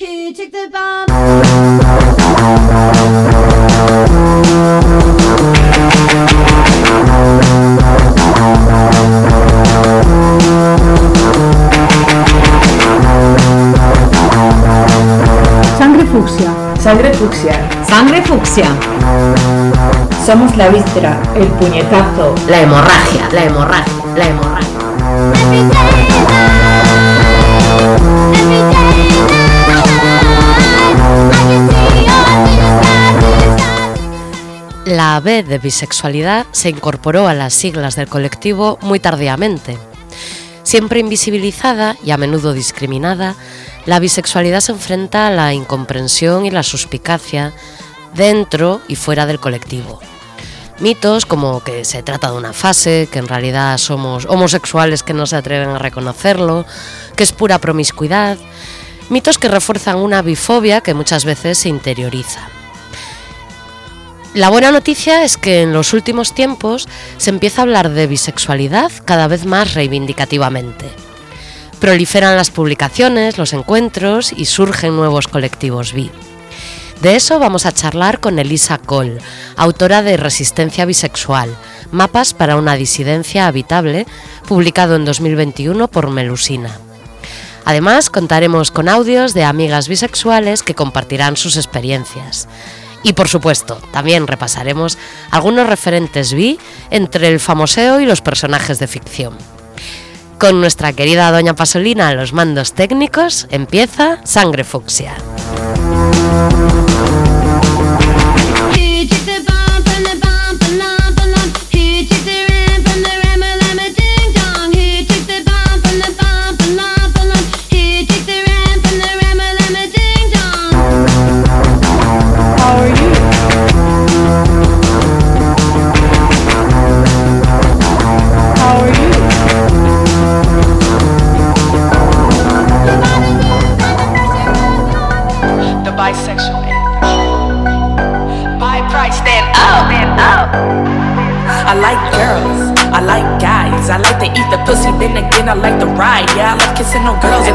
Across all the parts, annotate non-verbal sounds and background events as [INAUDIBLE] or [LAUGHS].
He took the bomb. Sangre fucsia. Sangre fucsia. Sangre fucsia. Somos la víscera, el puñetazo, La hemorragia, la hemorragia, la hemorragia. La B de bisexualidad se incorporó a las siglas del colectivo muy tardíamente. Siempre invisibilizada y a menudo discriminada, la bisexualidad se enfrenta a la incomprensión y la suspicacia dentro y fuera del colectivo. Mitos como que se trata de una fase, que en realidad somos homosexuales que no se atreven a reconocerlo, que es pura promiscuidad, mitos que refuerzan una bifobia que muchas veces se interioriza. La buena noticia es que en los últimos tiempos se empieza a hablar de bisexualidad cada vez más reivindicativamente. Proliferan las publicaciones, los encuentros y surgen nuevos colectivos bi. De eso vamos a charlar con Elisa Cole, autora de Resistencia Bisexual, Mapas para una disidencia habitable, publicado en 2021 por Melusina. Además, contaremos con audios de amigas bisexuales que compartirán sus experiencias. Y por supuesto, también repasaremos algunos referentes bi entre el famoseo y los personajes de ficción. Con nuestra querida Doña Pasolina a los mandos técnicos, empieza Sangre Fucsia.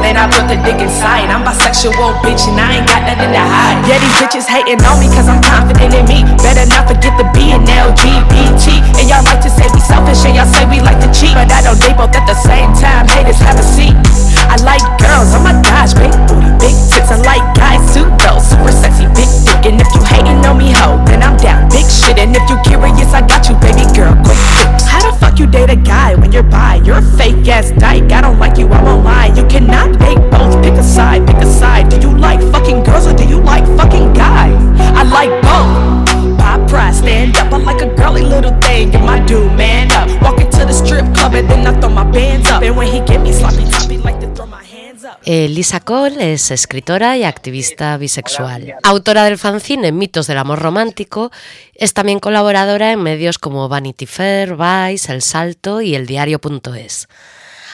Then I put the dick inside. I'm bisexual, bitch, and I ain't got nothing to hide. Yeah, these bitches hating on me cause I'm confident in me. Better not forget the B and LGBT. And y'all like to say we selfish, and y'all say we like to cheat. But I know they both at the same time. Haters have a seat. I like girls, oh my gosh, big booty, big tits. I like guys too, though, super sexy, big dick. And if you hating on me, ho, then I'm down, big shit. And if you curious, I got you, baby girl, quick fix. How the fuck you date a guy when you're bi? You're a fake ass dyke. I don't like you, I won't lie. You cannot date both. Pick a side, pick a side. Do you like fucking girls or do you like fucking guys? I like both. Pop prize, stand up. I like a girly little thing. And my dude, man up. Walk into the strip club and then I throw my bands up. And when he get me sloppy toppy, like to throw my up. Elisa Cole es escritora y activista bisexual. Autora del fanzine Mitos del Amor Romántico, es también colaboradora en medios como Vanity Fair, Vice, El Salto y El Diario.es.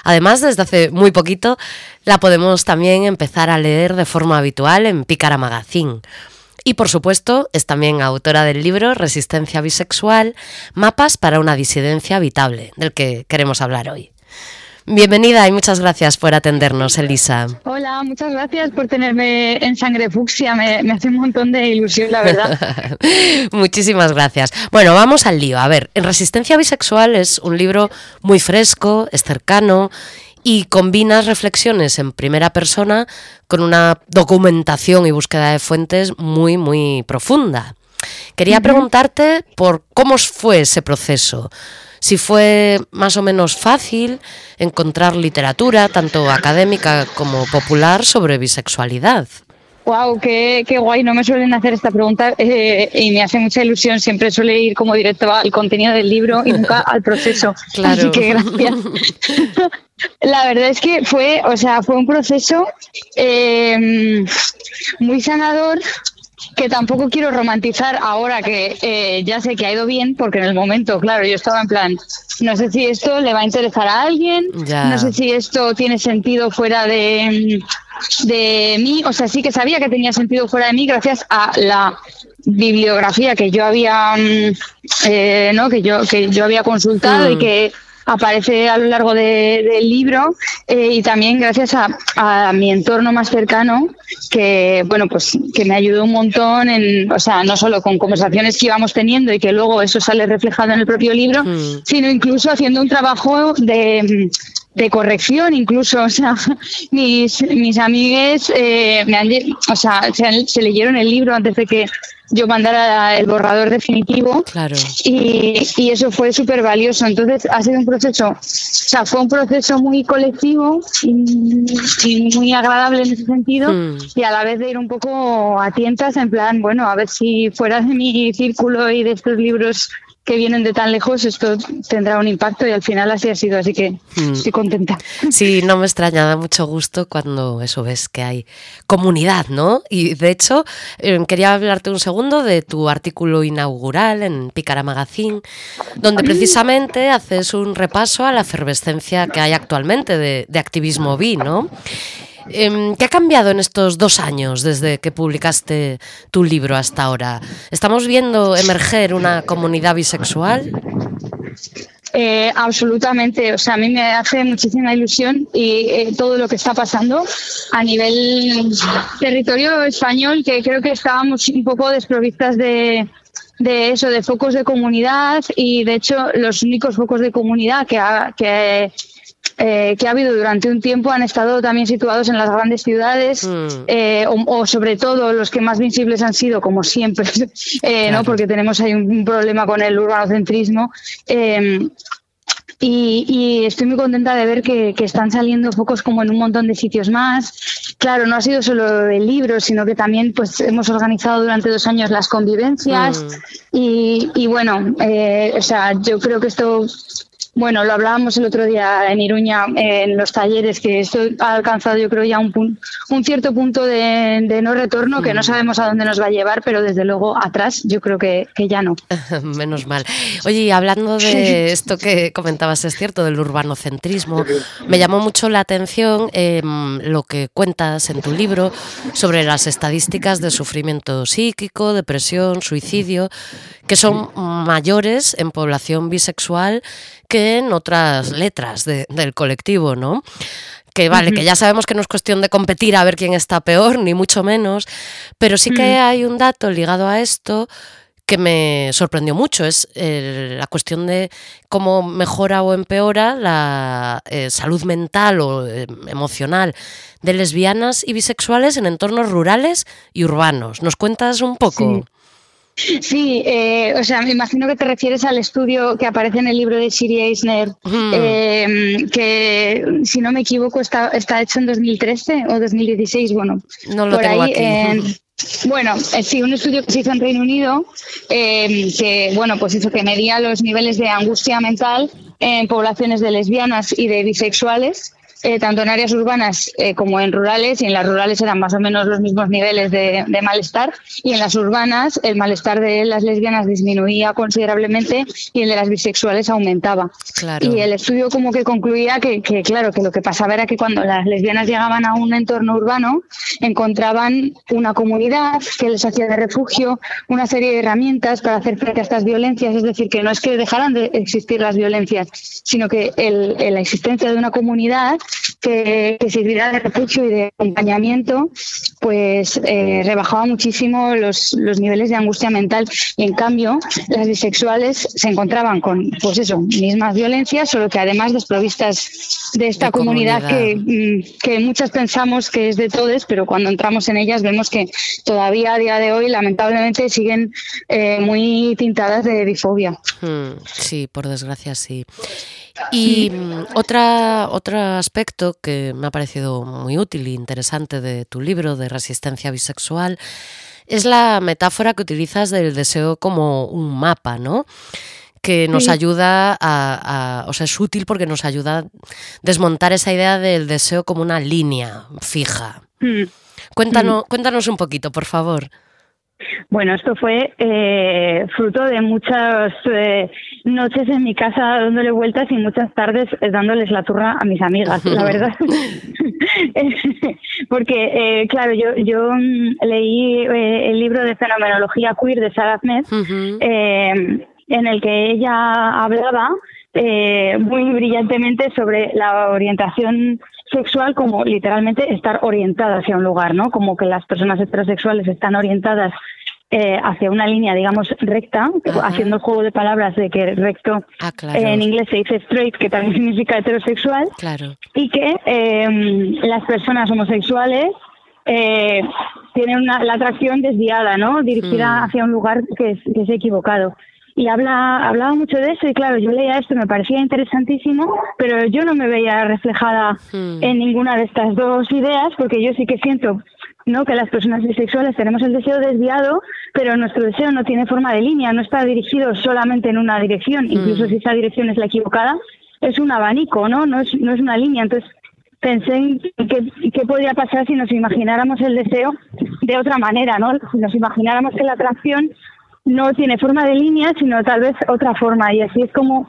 Además, desde hace muy poquito la podemos también empezar a leer de forma habitual en Pícara Magazine. Y por supuesto, es también autora del libro Resistencia Bisexual, Mapas para una disidencia habitable, del que queremos hablar hoy. Bienvenida y muchas gracias por atendernos, Elisa. Hola, muchas gracias por tenerme en sangre fucsia. Me, me hace un montón de ilusión, la verdad. [LAUGHS] Muchísimas gracias. Bueno, vamos al lío. A ver, en Resistencia Bisexual es un libro muy fresco, es cercano y combinas reflexiones en primera persona con una documentación y búsqueda de fuentes muy, muy profunda. Quería preguntarte por cómo fue ese proceso. Si fue más o menos fácil encontrar literatura, tanto académica como popular, sobre bisexualidad. Wow, qué, qué guay. No me suelen hacer esta pregunta eh, y me hace mucha ilusión. Siempre suele ir como directo al contenido del libro y nunca al proceso. [LAUGHS] Claro. Así que gracias. [LAUGHS] La verdad es que fue, o sea, fue un proceso eh, muy sanador que tampoco quiero romantizar ahora que eh, ya sé que ha ido bien, porque en el momento, claro, yo estaba en plan, no sé si esto le va a interesar a alguien, Ya. no sé si esto tiene sentido fuera de, de mí, o sea, sí que sabía que tenía sentido fuera de mí gracias a la bibliografía que yo había mm, eh, no que yo que yo había consultado y Mm. que aparece a lo largo de- del libro eh, y también gracias a, a mi entorno más cercano que bueno pues que me ayudó un montón en o sea no solo con conversaciones que íbamos teniendo y que luego eso sale reflejado en el propio libro Mm. sino incluso haciendo un trabajo de de corrección incluso [LAUGHS] o sea mis mis amigues eh, me han o sea se, han- se leyeron el libro antes de que yo mandara el borrador definitivo Claro. y, y eso fue súper valioso. Entonces ha sido un proceso, o sea, fue un proceso muy colectivo y, y muy agradable en ese sentido Mm. y a la vez de ir un poco a tientas en plan, bueno, a ver si fuera de mi círculo y de estos libros que vienen de tan lejos, esto tendrá un impacto y al final así ha sido, así que Mm. estoy contenta. Sí, no me extraña, da mucho gusto cuando eso ves que hay comunidad, ¿no? Y de hecho, eh, quería hablarte un segundo de tu artículo inaugural en Pícara Magazine, donde precisamente haces un repaso a la efervescencia que hay actualmente de, de activismo bi, ¿no? Em, ¿Qué ha cambiado en estos dos años desde que publicaste tu libro hasta ahora? ¿Estamos viendo emerger una comunidad bisexual? Eh, absolutamente, o sea, a mí me hace muchísima ilusión y eh, todo lo que está pasando a nivel territorio español, que creo que estábamos un poco desprovistas de, de eso, de focos de comunidad y de hecho los únicos focos de comunidad que ha, que, eh, que ha habido durante un tiempo han estado también situados en las grandes ciudades Mm. eh, o, o sobre todo los que más visibles han sido, como siempre, [LAUGHS] eh, Claro. ¿no? porque tenemos ahí un, problema con el urbanocentrismo. eh, y, y estoy muy contenta de ver que, que están saliendo focos como en un montón de sitios más. Claro, no ha sido solo el libro, sino que también pues hemos organizado durante dos años las convivencias. Y, y bueno, eh, o sea, yo creo que esto, bueno, lo hablábamos el otro día en Iruña, eh, en los talleres, que esto ha alcanzado yo creo ya un, pun- un cierto punto de, de no retorno, que no sabemos a dónde nos va a llevar, pero desde luego atrás yo creo que, que ya no. [LAUGHS] Menos mal. Oye, y hablando de esto que comentabas, es cierto, del urbanocentrismo, me llamó mucho la atención em, lo que en tu libro sobre las estadísticas de sufrimiento psíquico, depresión, suicidio, que son mayores en población bisexual que en otras letras de- del colectivo, ¿no? Que vale, que ya sabemos que no es cuestión de competir a ver quién está peor, ni mucho menos, pero sí que hay un dato ligado a esto que me sorprendió mucho, es eh, la cuestión de cómo mejora o empeora la eh, salud mental o eh, emocional de lesbianas y bisexuales en entornos rurales y urbanos. ¿Nos cuentas un poco? Sí, eh, o sea, me imagino que te refieres al estudio que aparece en el libro de Siri Eisner, Mm. eh, que si no me equivoco está, está hecho en 2013 o 2016, bueno, No lo por tengo ahí. aquí. en- [LAUGHS] bueno, eh, sí, un estudio que se hizo en Reino Unido, eh, que bueno, pues eso que medía los niveles de angustia mental en poblaciones de lesbianas y de bisexuales. Eh, tanto en áreas urbanas eh, como en rurales, y en las rurales eran más o menos los mismos niveles de, de malestar, y en las urbanas el malestar de las lesbianas disminuía considerablemente y el de las bisexuales aumentaba. Claro. Y el estudio como que concluía que, que, claro, que lo que pasaba era que cuando las lesbianas llegaban a un entorno urbano, encontraban una comunidad que les hacía de refugio, una serie de herramientas para hacer frente a estas violencias. Es decir, que no es que dejaran de existir las violencias, sino que el- el- la existencia de una comunidad que, que sirviera de refugio y de acompañamiento, pues eh, rebajaba muchísimo los, los niveles de angustia mental. Y en cambio, las bisexuales se encontraban con, pues eso, mismas violencias, solo que además desprovistas de esta De comunidad, comunidad. Que, mm, que muchas pensamos que es de todos, pero cuando entramos en ellas vemos que todavía a día de hoy, lamentablemente, siguen eh, muy tintadas de bifobia. Mm, Sí, por desgracia sí. Y mm, otra, otro aspecto que me ha parecido muy útil e interesante de tu libro de resistencia bisexual es la metáfora que utilizas del deseo como un mapa, ¿no? Que nos Sí. ayuda a, a- o sea, es útil porque nos ayuda a desmontar esa idea del deseo como una línea fija. Mm. Cuéntanos, cuéntanos un poquito, por favor. Bueno, esto fue eh, fruto de muchas eh, noches en mi casa dándole vueltas y muchas tardes eh, dándoles la turra a mis amigas, la verdad. [LAUGHS] Porque, eh, claro, yo, yo mm, leí eh, el libro de fenomenología queer de Sarah Smith, Ujú. eh, en el que ella hablaba eh, muy brillantemente sobre la orientación sexual como literalmente estar orientada hacia un lugar, ¿no? Como que las personas heterosexuales están orientadas eh, hacia una línea, digamos, recta, Ajá. haciendo el juego de palabras de que recto Ah, claro. en inglés se dice straight, que también [LAUGHS] significa heterosexual, Claro. y que eh, las personas homosexuales eh, tienen una, la atracción desviada, ¿no? Dirigida Mm. hacia un lugar que es, que es equivocado. Y habla, hablaba mucho de eso y claro, yo leía esto, me parecía interesantísimo, pero yo no me veía reflejada Mm. en ninguna de estas dos ideas porque yo sí que siento ¿no? que las personas bisexuales tenemos el deseo desviado, pero nuestro deseo no tiene forma de línea, no está dirigido solamente en una dirección, incluso si esa dirección es la equivocada, es un abanico, ¿no? No es, no es una línea. Entonces pensé en qué, qué podría pasar si nos imagináramos el deseo de otra manera, ¿no? Si nos imagináramos que la atracción no tiene forma de línea, sino tal vez otra forma. Y así es como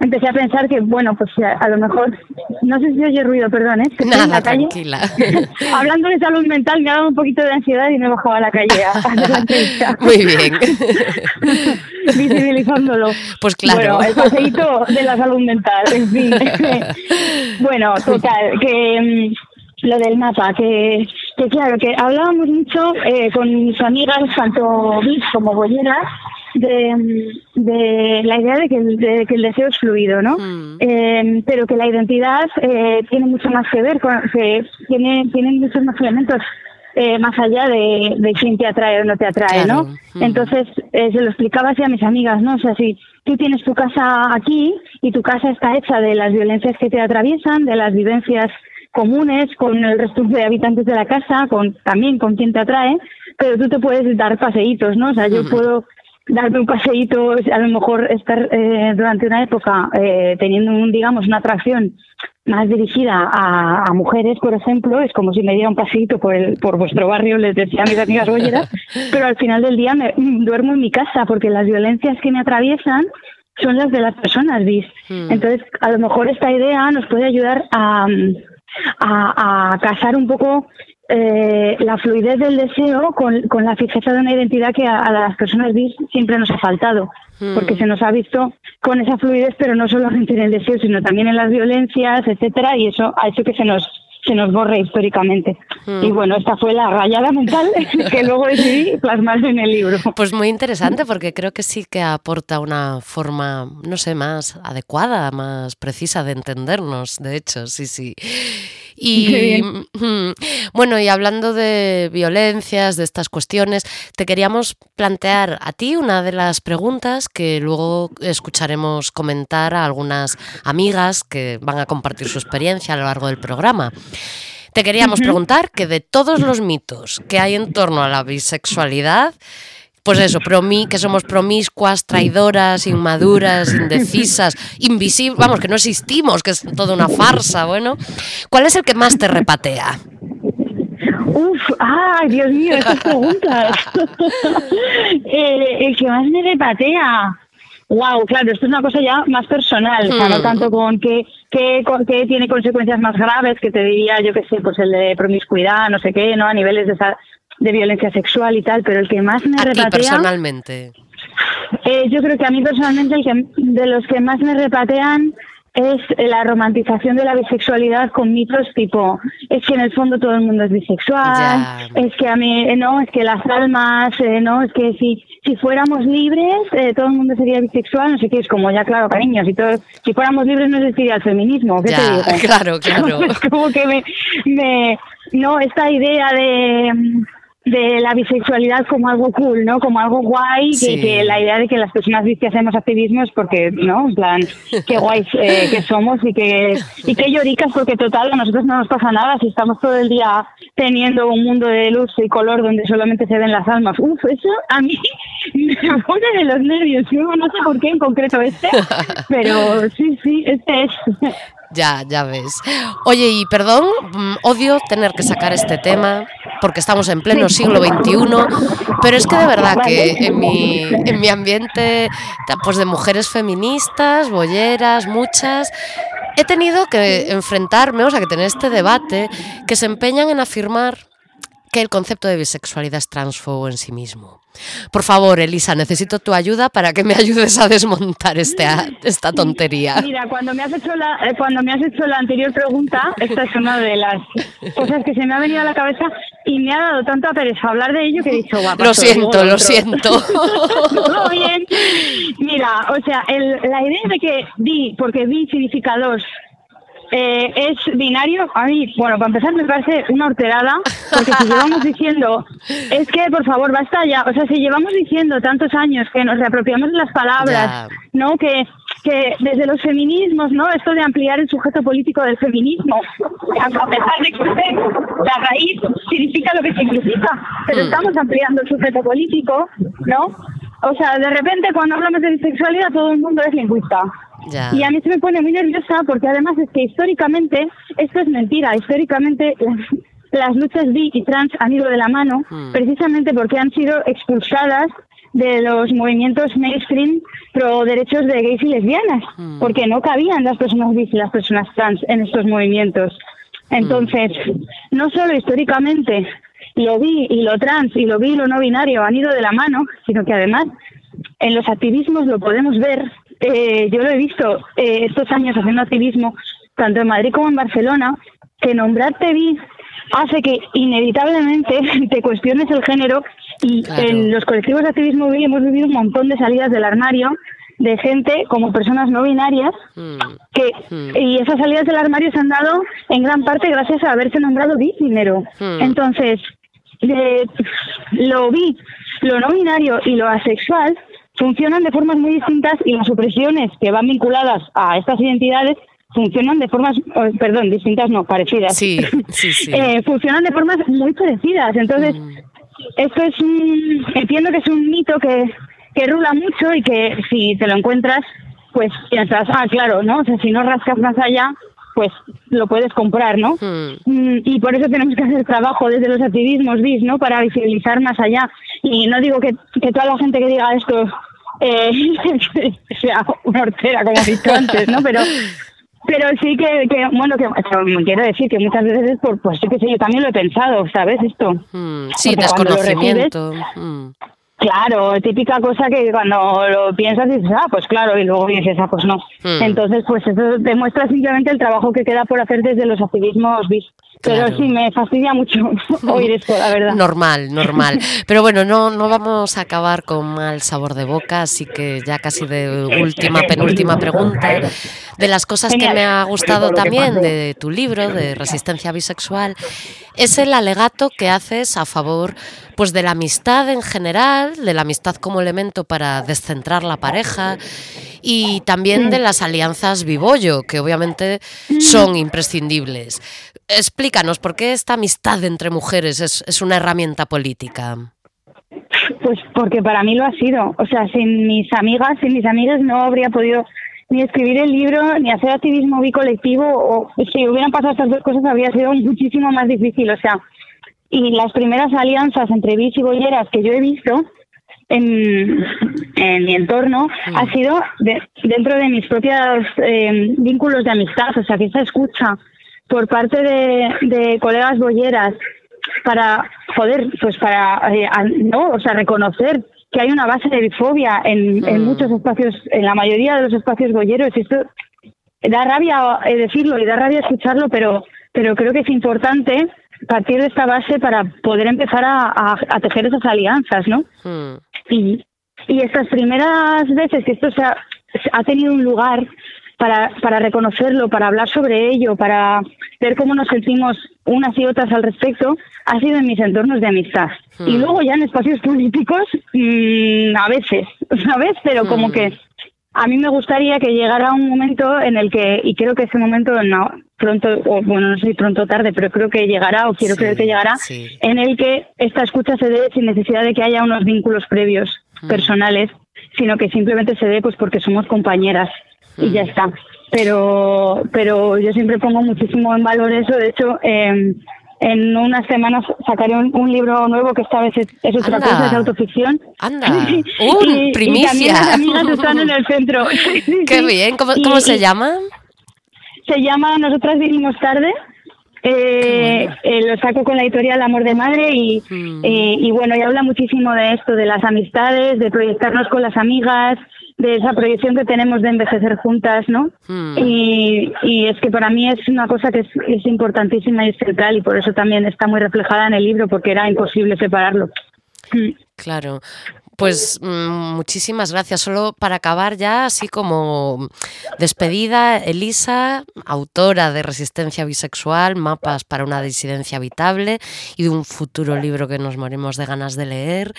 empecé a pensar que, bueno, pues a, a lo mejor, no sé si oye ruido, perdón, ¿eh? Que estoy en Nada, la calle. tranquila. [LAUGHS] Hablando de salud mental, me ha dado un poquito de ansiedad y me he bajado a la calle a hacer la entrevista. Muy bien. [LAUGHS] Visibilizándolo. Pues claro. Bueno, el paseíto de la salud mental, en fin. [LAUGHS] bueno, total, que mm, lo del mapa, que, que claro, que hablábamos mucho eh, con mis amigas, tanto bis como bolleras, de, de la idea de que, el, de que el deseo es fluido, ¿no? Mm. Eh, pero que la identidad eh, tiene mucho más que ver, con, que tiene, tiene muchos más elementos eh, más allá de, de quién te atrae o no te atrae, Claro. ¿no? Mm. Entonces, eh, se lo explicaba así a mis amigas, ¿no? O sea, si tú tienes tu casa aquí y tu casa está hecha de las violencias que te atraviesan, de las vivencias comunes con el resto de habitantes de la casa, con también con quien te atrae, pero tú te puedes dar paseitos, ¿no? O sea, yo puedo darme un paseíto, a lo mejor estar eh, durante una época eh, teniendo, un, digamos, una atracción más dirigida a, a mujeres, por ejemplo, es como si me diera un paseíto por, el, por vuestro barrio, les decía a mis amigas bolleras, [LAUGHS] pero al final del día me, duermo en mi casa porque las violencias que me atraviesan son las de las personas bis. Mm. Entonces, a lo mejor esta idea nos puede ayudar a, a, a casar un poco eh, la fluidez del deseo con, con la fijeza de una identidad que a, a las personas bis siempre nos ha faltado, Mm. porque se nos ha visto con esa fluidez, pero no solamente en el deseo, sino también en las violencias, etcétera, y eso ha hecho que se nos se nos borre históricamente. Mm. Y bueno, esta fue la rayada mental [LAUGHS] que luego decidí plasmar en el libro. Pues muy interesante porque creo que sí que aporta una forma, no sé, más adecuada, más precisa de entendernos, de hecho, sí, sí. Y bueno, y hablando de violencias, de estas cuestiones, te queríamos plantear a ti una de las preguntas que luego escucharemos comentar a algunas amigas que van a compartir su experiencia a lo largo del programa. Te queríamos preguntar que de todos los mitos que hay en torno a la bisexualidad, pues eso, promi que somos promiscuas, traidoras, inmaduras, indecisas, invisibles, vamos, que no existimos, que es toda una farsa, bueno. ¿Cuál es el que más te repatea? Uf, ay, Dios mío, esas preguntas. [LAUGHS] Eh, el que más me repatea. Wow, claro, esto es una cosa ya más personal, o sea, no Hmm. tanto con que, que, que tiene consecuencias más graves, que te diría, yo qué sé, pues el de promiscuidad, no sé qué, ¿no? A niveles de, esa- de violencia sexual y tal, pero el que más me A ti repatea... personalmente. Eh, yo creo que a mí personalmente el que, de los que más me repatean es la romantización de la bisexualidad con mitos tipo es que en el fondo todo el mundo es bisexual, Ya. es que a mí eh, no, es que las almas, eh, no, es que si si fuéramos libres eh, todo el mundo sería bisexual, no sé qué, es como ya claro, cariño, si todo, si fuéramos libres no existiría el feminismo, ¿qué te Ya, digo? [LAUGHS] claro, [LAUGHS] claro. Es como que me, me no esta idea de de la bisexualidad como algo cool, ¿no? Como algo guay, que, Sí. que la idea de que las personas bis que hacemos activismo es porque, ¿no? En plan, [LAUGHS] qué guays eh, que somos y que, y qué lloricas porque total a nosotros no nos pasa nada si estamos todo el día teniendo un mundo de luz y color donde solamente se ven las almas. Uf, eso a mí [LAUGHS] me pone de los nervios, yo no sé por qué en concreto este, [LAUGHS] pero sí, sí, este es. Ya, ya ves. Oye, y perdón, mm, odio tener que sacar este tema porque estamos en pleno siglo XXI, pero es que de verdad que en mi, en mi ambiente pues de mujeres feministas, bolleras, muchas, he tenido que enfrentarme, o sea, que tener este debate, que se empeñan en afirmar que el concepto de bisexualidad es transfobo en sí mismo. Por favor, Elisa, necesito tu ayuda para que me ayudes a desmontar este, esta tontería. Mira, cuando me has hecho la, eh, cuando me has hecho la anterior pregunta, esta es una de las cosas que se me ha venido a la cabeza y me ha dado tanta pereza hablar de ello que he dicho, guapa. Lo siento, lo siento. [LAUGHS] Todo bien. Mira, o sea, el- la idea de que bi, porque bi significa dos, eh, es binario, a mí, bueno, para empezar me parece una horterada, porque si llevamos [LAUGHS] diciendo, es que por favor, basta ya, o sea, si llevamos diciendo tantos años que nos reapropiamos de las palabras, Ya. ¿no? Que, que desde los feminismos, ¿no? Esto de ampliar el sujeto político del feminismo, a pesar de que usted, la raíz significa lo que significa, pero Mm. estamos ampliando el sujeto político, ¿no? O sea, de repente cuando hablamos de bisexualidad todo el mundo es lingüista. Ya. Y a mí se me pone muy nerviosa porque además es que históricamente, esto es mentira, históricamente las, las luchas bi y trans han ido de la mano Hmm. precisamente porque han sido expulsadas de los movimientos mainstream pro derechos de gays y lesbianas, Hmm. porque no cabían las personas bis y las personas trans en estos movimientos. Entonces, no solo históricamente lo bi y lo trans y lo bi y lo no binario han ido de la mano, sino que además en los activismos lo podemos ver. Eh, yo lo he visto eh, estos años haciendo activismo, tanto en Madrid como en Barcelona, que nombrarte bi hace que inevitablemente [LAUGHS] te cuestiones el género y Claro. en los colectivos de activismo bi hemos vivido un montón de salidas del armario de gente como personas no binarias Mm, que Hmm. y esas salidas del armario se han dado en gran parte gracias a haberse nombrado bi primero. Hmm. Entonces, de- lo bi, lo no binario y lo asexual funcionan de formas muy distintas y las opresiones que van vinculadas a estas identidades funcionan de formas, oh, perdón, distintas no, parecidas. Sí, [LAUGHS] sí, sí. Eh, funcionan de formas muy parecidas. Entonces, Mm. esto es un, entiendo que es un mito que, que rula mucho y que si te lo encuentras, pues piensas, ah, claro, ¿no? O sea, si no rascas más allá, pues lo puedes comprar, ¿no? Mm. Mm, Y por eso tenemos que hacer trabajo desde los activismos bis, ¿no? Para visibilizar más allá. Y no digo que, que toda la gente que diga esto eh, [LAUGHS] sea una hortera, como he dicho antes, ¿no? Pero pero sí que, que bueno, que que quiero decir que muchas veces es por, pues sí que sí, yo también lo he pensado, ¿sabes? Esto. Mm, sí, Porque cuando lo desconocimiento. Claro, típica cosa que cuando lo piensas dices, ah, pues claro, y luego dices, ah, pues no. Hmm. Entonces, pues eso demuestra simplemente el trabajo que queda por hacer desde los activismos bis. Claro. Pero sí, me fastidia mucho [LAUGHS] oír esto, la verdad. Normal, normal. Pero bueno, no, no vamos a acabar con mal sabor de boca, así que ya casi de última, penúltima pregunta. De las cosas que me ha gustado también de tu libro, de Resistencia Bisexual, es el alegato que haces a favor pues de la amistad en general, de la amistad como elemento para descentrar la pareja y también de las alianzas bibollo, que obviamente son imprescindibles. Explícanos, ¿por qué esta amistad entre mujeres es, es una herramienta política? Pues porque para mí lo ha sido. O sea, sin mis amigas, sin mis amigas no habría podido ni escribir el libro, ni hacer activismo bicolectivo, o si hubieran pasado estas dos cosas habría sido muchísimo más difícil. O sea, y las primeras alianzas entre bis y bolleras que yo he visto en, en mi entorno ha sido de- dentro de mis propios eh, vínculos de amistad, o sea, que esa escucha por parte de, de colegas bolleras para, joder, pues para, eh, a- no, o sea, reconocer que hay una base de bifobia en, en Mm. muchos espacios, en la mayoría de los espacios bolleros, y esto da rabia eh, decirlo y da rabia escucharlo, pero, pero creo que es importante partir de esta base para poder empezar a, a- a tejer esas alianzas, ¿no? Hmm, Y, y estas primeras veces que esto se ha, tenido un lugar para, para reconocerlo, para hablar sobre ello, para ver cómo nos sentimos unas y otras al respecto, ha sido en mis entornos de amistad. Hmm. Y luego ya en espacios políticos, mm, a veces, [LAUGHS] ¿sabes? Pero como Hmm. que a mí me gustaría que llegara un momento en el que, y creo que ese momento no, pronto, o bueno, no sé si pronto o tarde, pero creo que llegará, o quiero Sí, creer que llegará, sí. en el que esta escucha se dé sin necesidad de que haya unos vínculos previos Mm. personales, sino que simplemente se dé pues porque somos compañeras y Mm. ya está. Pero, pero yo siempre pongo muchísimo en valor eso. De hecho, eh, en unas semanas sacaré un, un libro nuevo que esta vez es, es otra Anda. cosa, es autoficción. Anda. [LAUGHS] Y- ¡Uh, y, primicia! también las amigas están en el centro. [LAUGHS] Qué bien, ¿cómo, Y- cómo se y llama? Se llama Nosotras vinimos tarde Eh, eh, lo saco con la editorial Amor de Madre y, Mm. y, y bueno, y habla muchísimo de esto, de las amistades, de proyectarnos con las amigas, de esa proyección que tenemos de envejecer juntas, ¿no? Mm. Y, y es que para mí es una cosa que es, es importantísima y es central y por eso también está muy reflejada en el libro porque era imposible separarlo. Mm. Claro. Pues mm, muchísimas gracias. Solo para acabar ya, así como despedida, Elisa, autora de Resistencia Bisexual, Mapas para una disidencia habitable y de un futuro libro que nos morimos de ganas de leer.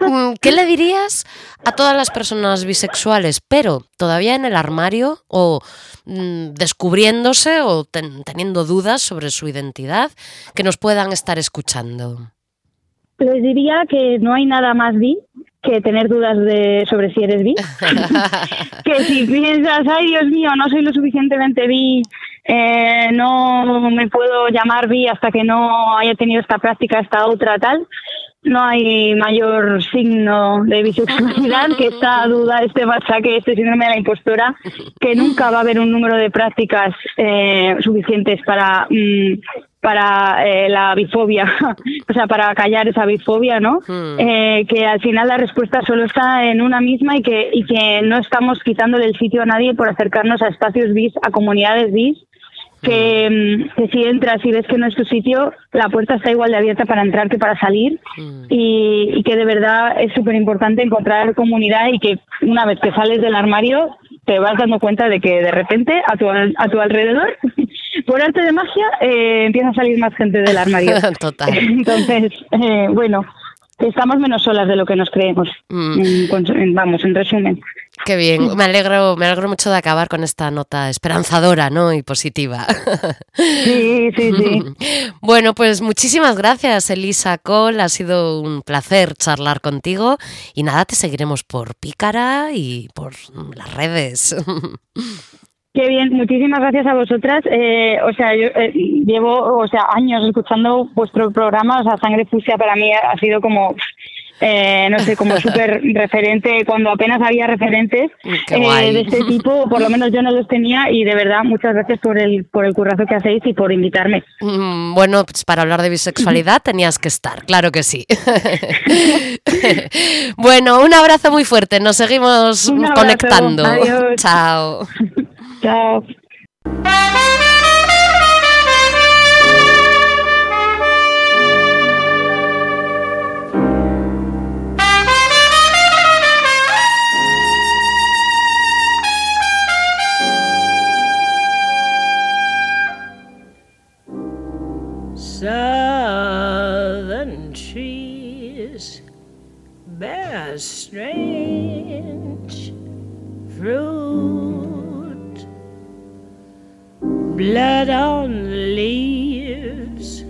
Mm, ¿Qué le dirías a todas las personas bisexuales, pero todavía en el armario o mm, descubriéndose o ten- teniendo dudas sobre su identidad, que nos puedan estar escuchando? Les diría que no hay nada más bi que tener dudas de sobre si eres bi. [LAUGHS] que si piensas, ay Dios mío, no soy lo suficientemente bi, eh, no me puedo llamar bi hasta que no haya tenido esta práctica, esta otra, tal. No hay mayor signo de bisexualidad que esta duda, este machaque, este síndrome de la impostora, que nunca va a haber un número de prácticas eh, suficientes para, mm, para eh, la bifobia, [LAUGHS] o sea, para callar esa bifobia, ¿no? Hmm. Eh, que al final la respuesta solo está en una misma y que, y que no estamos quitándole el sitio a nadie por acercarnos a espacios bis, a comunidades bis, que, mm, que si entras y ves que no es tu sitio, la puerta está igual de abierta para entrar que para salir Mm. y, y que de verdad es súper importante encontrar comunidad y que una vez que sales del armario te vas dando cuenta de que de repente a tu, a tu alrededor, por arte de magia, eh, empieza a salir más gente del armario. [LAUGHS] Total. [LAUGHS] Entonces, eh, bueno, estamos menos solas de lo que nos creemos. Mm. En vamos, en resumen. Qué bien, me alegro, me alegro mucho de acabar con esta nota esperanzadora, ¿no? Y positiva. Sí, sí, sí. [LAUGHS] Bueno, pues muchísimas gracias, Elisa Cole. Ha sido un placer charlar contigo. Y nada, te seguiremos por Pícara y por las redes. Qué bien, muchísimas gracias a vosotras. Eh, o sea, yo eh, llevo, o sea, años escuchando vuestro programa. O sea, Sangre Fusia para mí ha sido como, eh, no sé, como [LAUGHS] súper referente cuando apenas había referentes eh, de este tipo. Por lo menos yo no los tenía y de verdad muchas gracias por el por el currazo que hacéis y por invitarme. Mm, Bueno, pues para hablar de bisexualidad [LAUGHS] tenías que estar, claro que sí. [LAUGHS] bueno, un abrazo muy fuerte. Nos seguimos conectando. Adiós. Chao. Chao. Southern trees bear strange fruit, blood on the leaves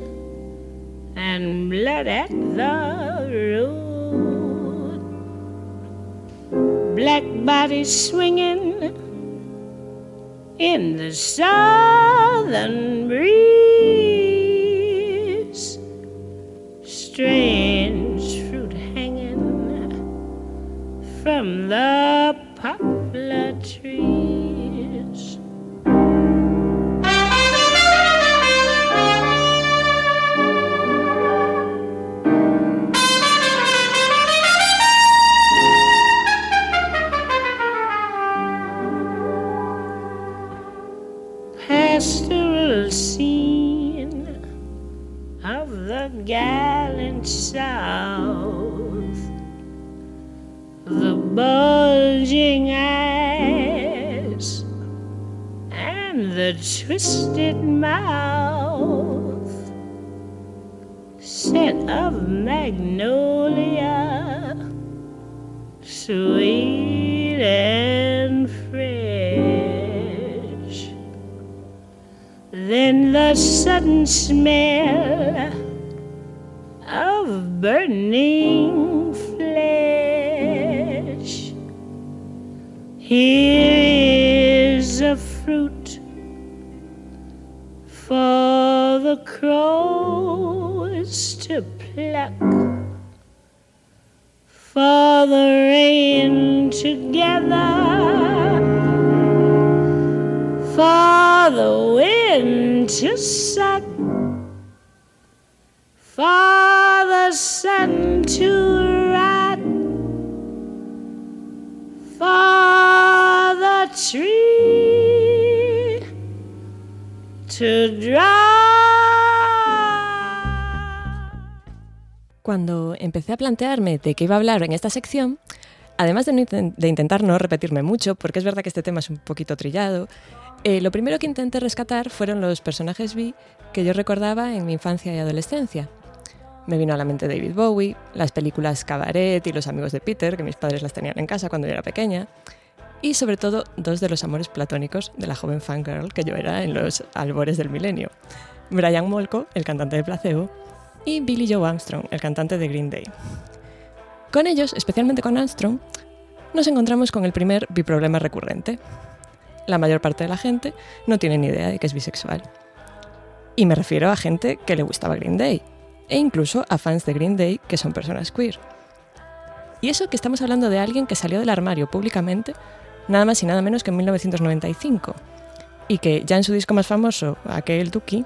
and blood at the root. Black bodies swinging in the southern breeze. Strange fruit hanging from the poplar trees. Smell of burning flesh. Here is a fruit for the crows to pluck, for the rain to gather for the wind to suck, for the sun to rot, for the tree to. Cuando empecé a plantearme de qué iba a hablar en esta sección, además de, intentar no repetirme mucho, porque es verdad que este tema es un poquito trillado, eh, lo primero que intenté rescatar fueron los personajes bi que yo recordaba en mi infancia y adolescencia. Me vino a la mente David Bowie, las películas Cabaret y Los amigos de Peter, que mis padres las tenían en casa cuando yo era pequeña, y sobre todo dos de los amores platónicos de la joven fangirl que yo era en los albores del milenio. Brian Molko, el cantante de Placebo, y Billy Joe Armstrong, el cantante de Green Day. Con ellos, especialmente con Armstrong, nos encontramos con el primer biproblema recurrente. La mayor parte de la gente no tiene ni idea de que es bisexual. Y me refiero a gente que le gustaba Green Day, e incluso a fans de Green Day que son personas queer. Y eso que estamos hablando de alguien que salió del armario públicamente nada más y nada menos que en 1995, y que ya en su disco más famoso, aquel Dookie,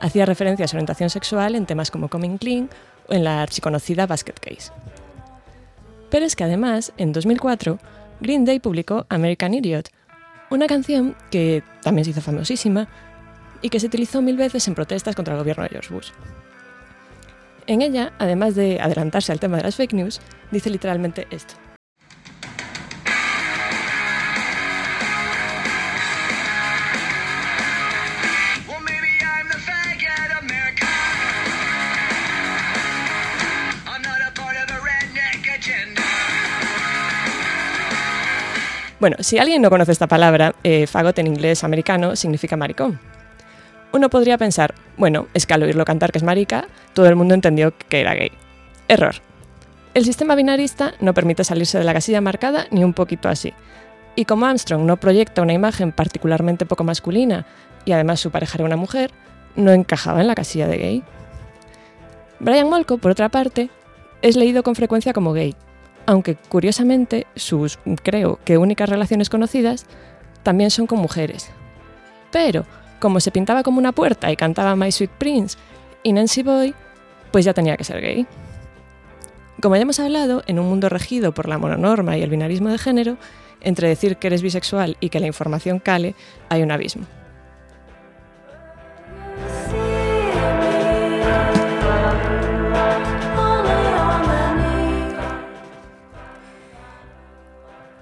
hacía referencia a su orientación sexual en temas como Coming Clean o en la archiconocida Basket Case. Pero es que además, en 2004, Green Day publicó American Idiot, una canción que también se hizo famosísima y que se utilizó mil veces en protestas contra el gobierno de George Bush. En ella, además de adelantarse al tema de las fake news, dice literalmente esto. Bueno, si alguien no conoce esta palabra, eh, fagot en inglés americano significa maricón. Uno podría pensar, bueno, es que al oírlo cantar que es marica, todo el mundo entendió que era gay. Error. El sistema binarista no permite salirse de la casilla marcada ni un poquito así. Y como Armstrong no proyecta una imagen particularmente poco masculina y además su pareja era una mujer, no encajaba en la casilla de gay. Brian Molko, por otra parte, es leído con frecuencia como gay, aunque curiosamente sus, creo que únicas relaciones conocidas también son con mujeres. Pero, como se pintaba como una puerta y cantaba My Sweet Prince y Nancy Boy, pues ya tenía que ser gay. Como ya hemos hablado, en un mundo regido por la mononorma y el binarismo de género, entre decir que eres bisexual y que la información cale, hay un abismo.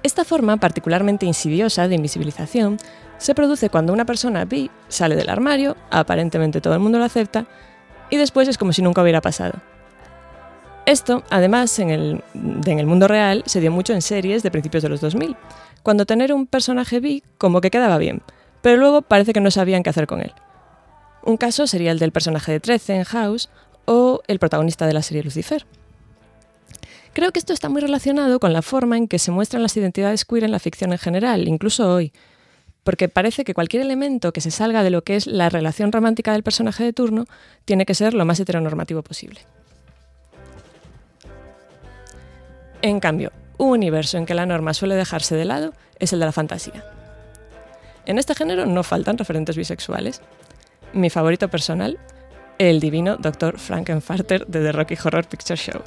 Esta forma particularmente insidiosa de invisibilización se produce cuando una persona bi sale del armario, aparentemente todo el mundo lo acepta, y después es como si nunca hubiera pasado. Esto, además, en el, en el mundo real se dio mucho en series de principios de los 2000, cuando tener un personaje bi como que quedaba bien, pero luego parece que no sabían qué hacer con él. Un caso sería el del personaje de 13 en House o el protagonista de la serie Lucifer. Creo que esto está muy relacionado con la forma en que se muestran las identidades queer en la ficción en general, incluso hoy, porque parece que cualquier elemento que se salga de lo que es la relación romántica del personaje de turno tiene que ser lo más heteronormativo posible. En cambio, un universo en que la norma suele dejarse de lado es el de la fantasía. En este género no faltan referentes bisexuales. Mi favorito personal, el divino Dr. Frankenfarter de The Rocky Horror Picture Show.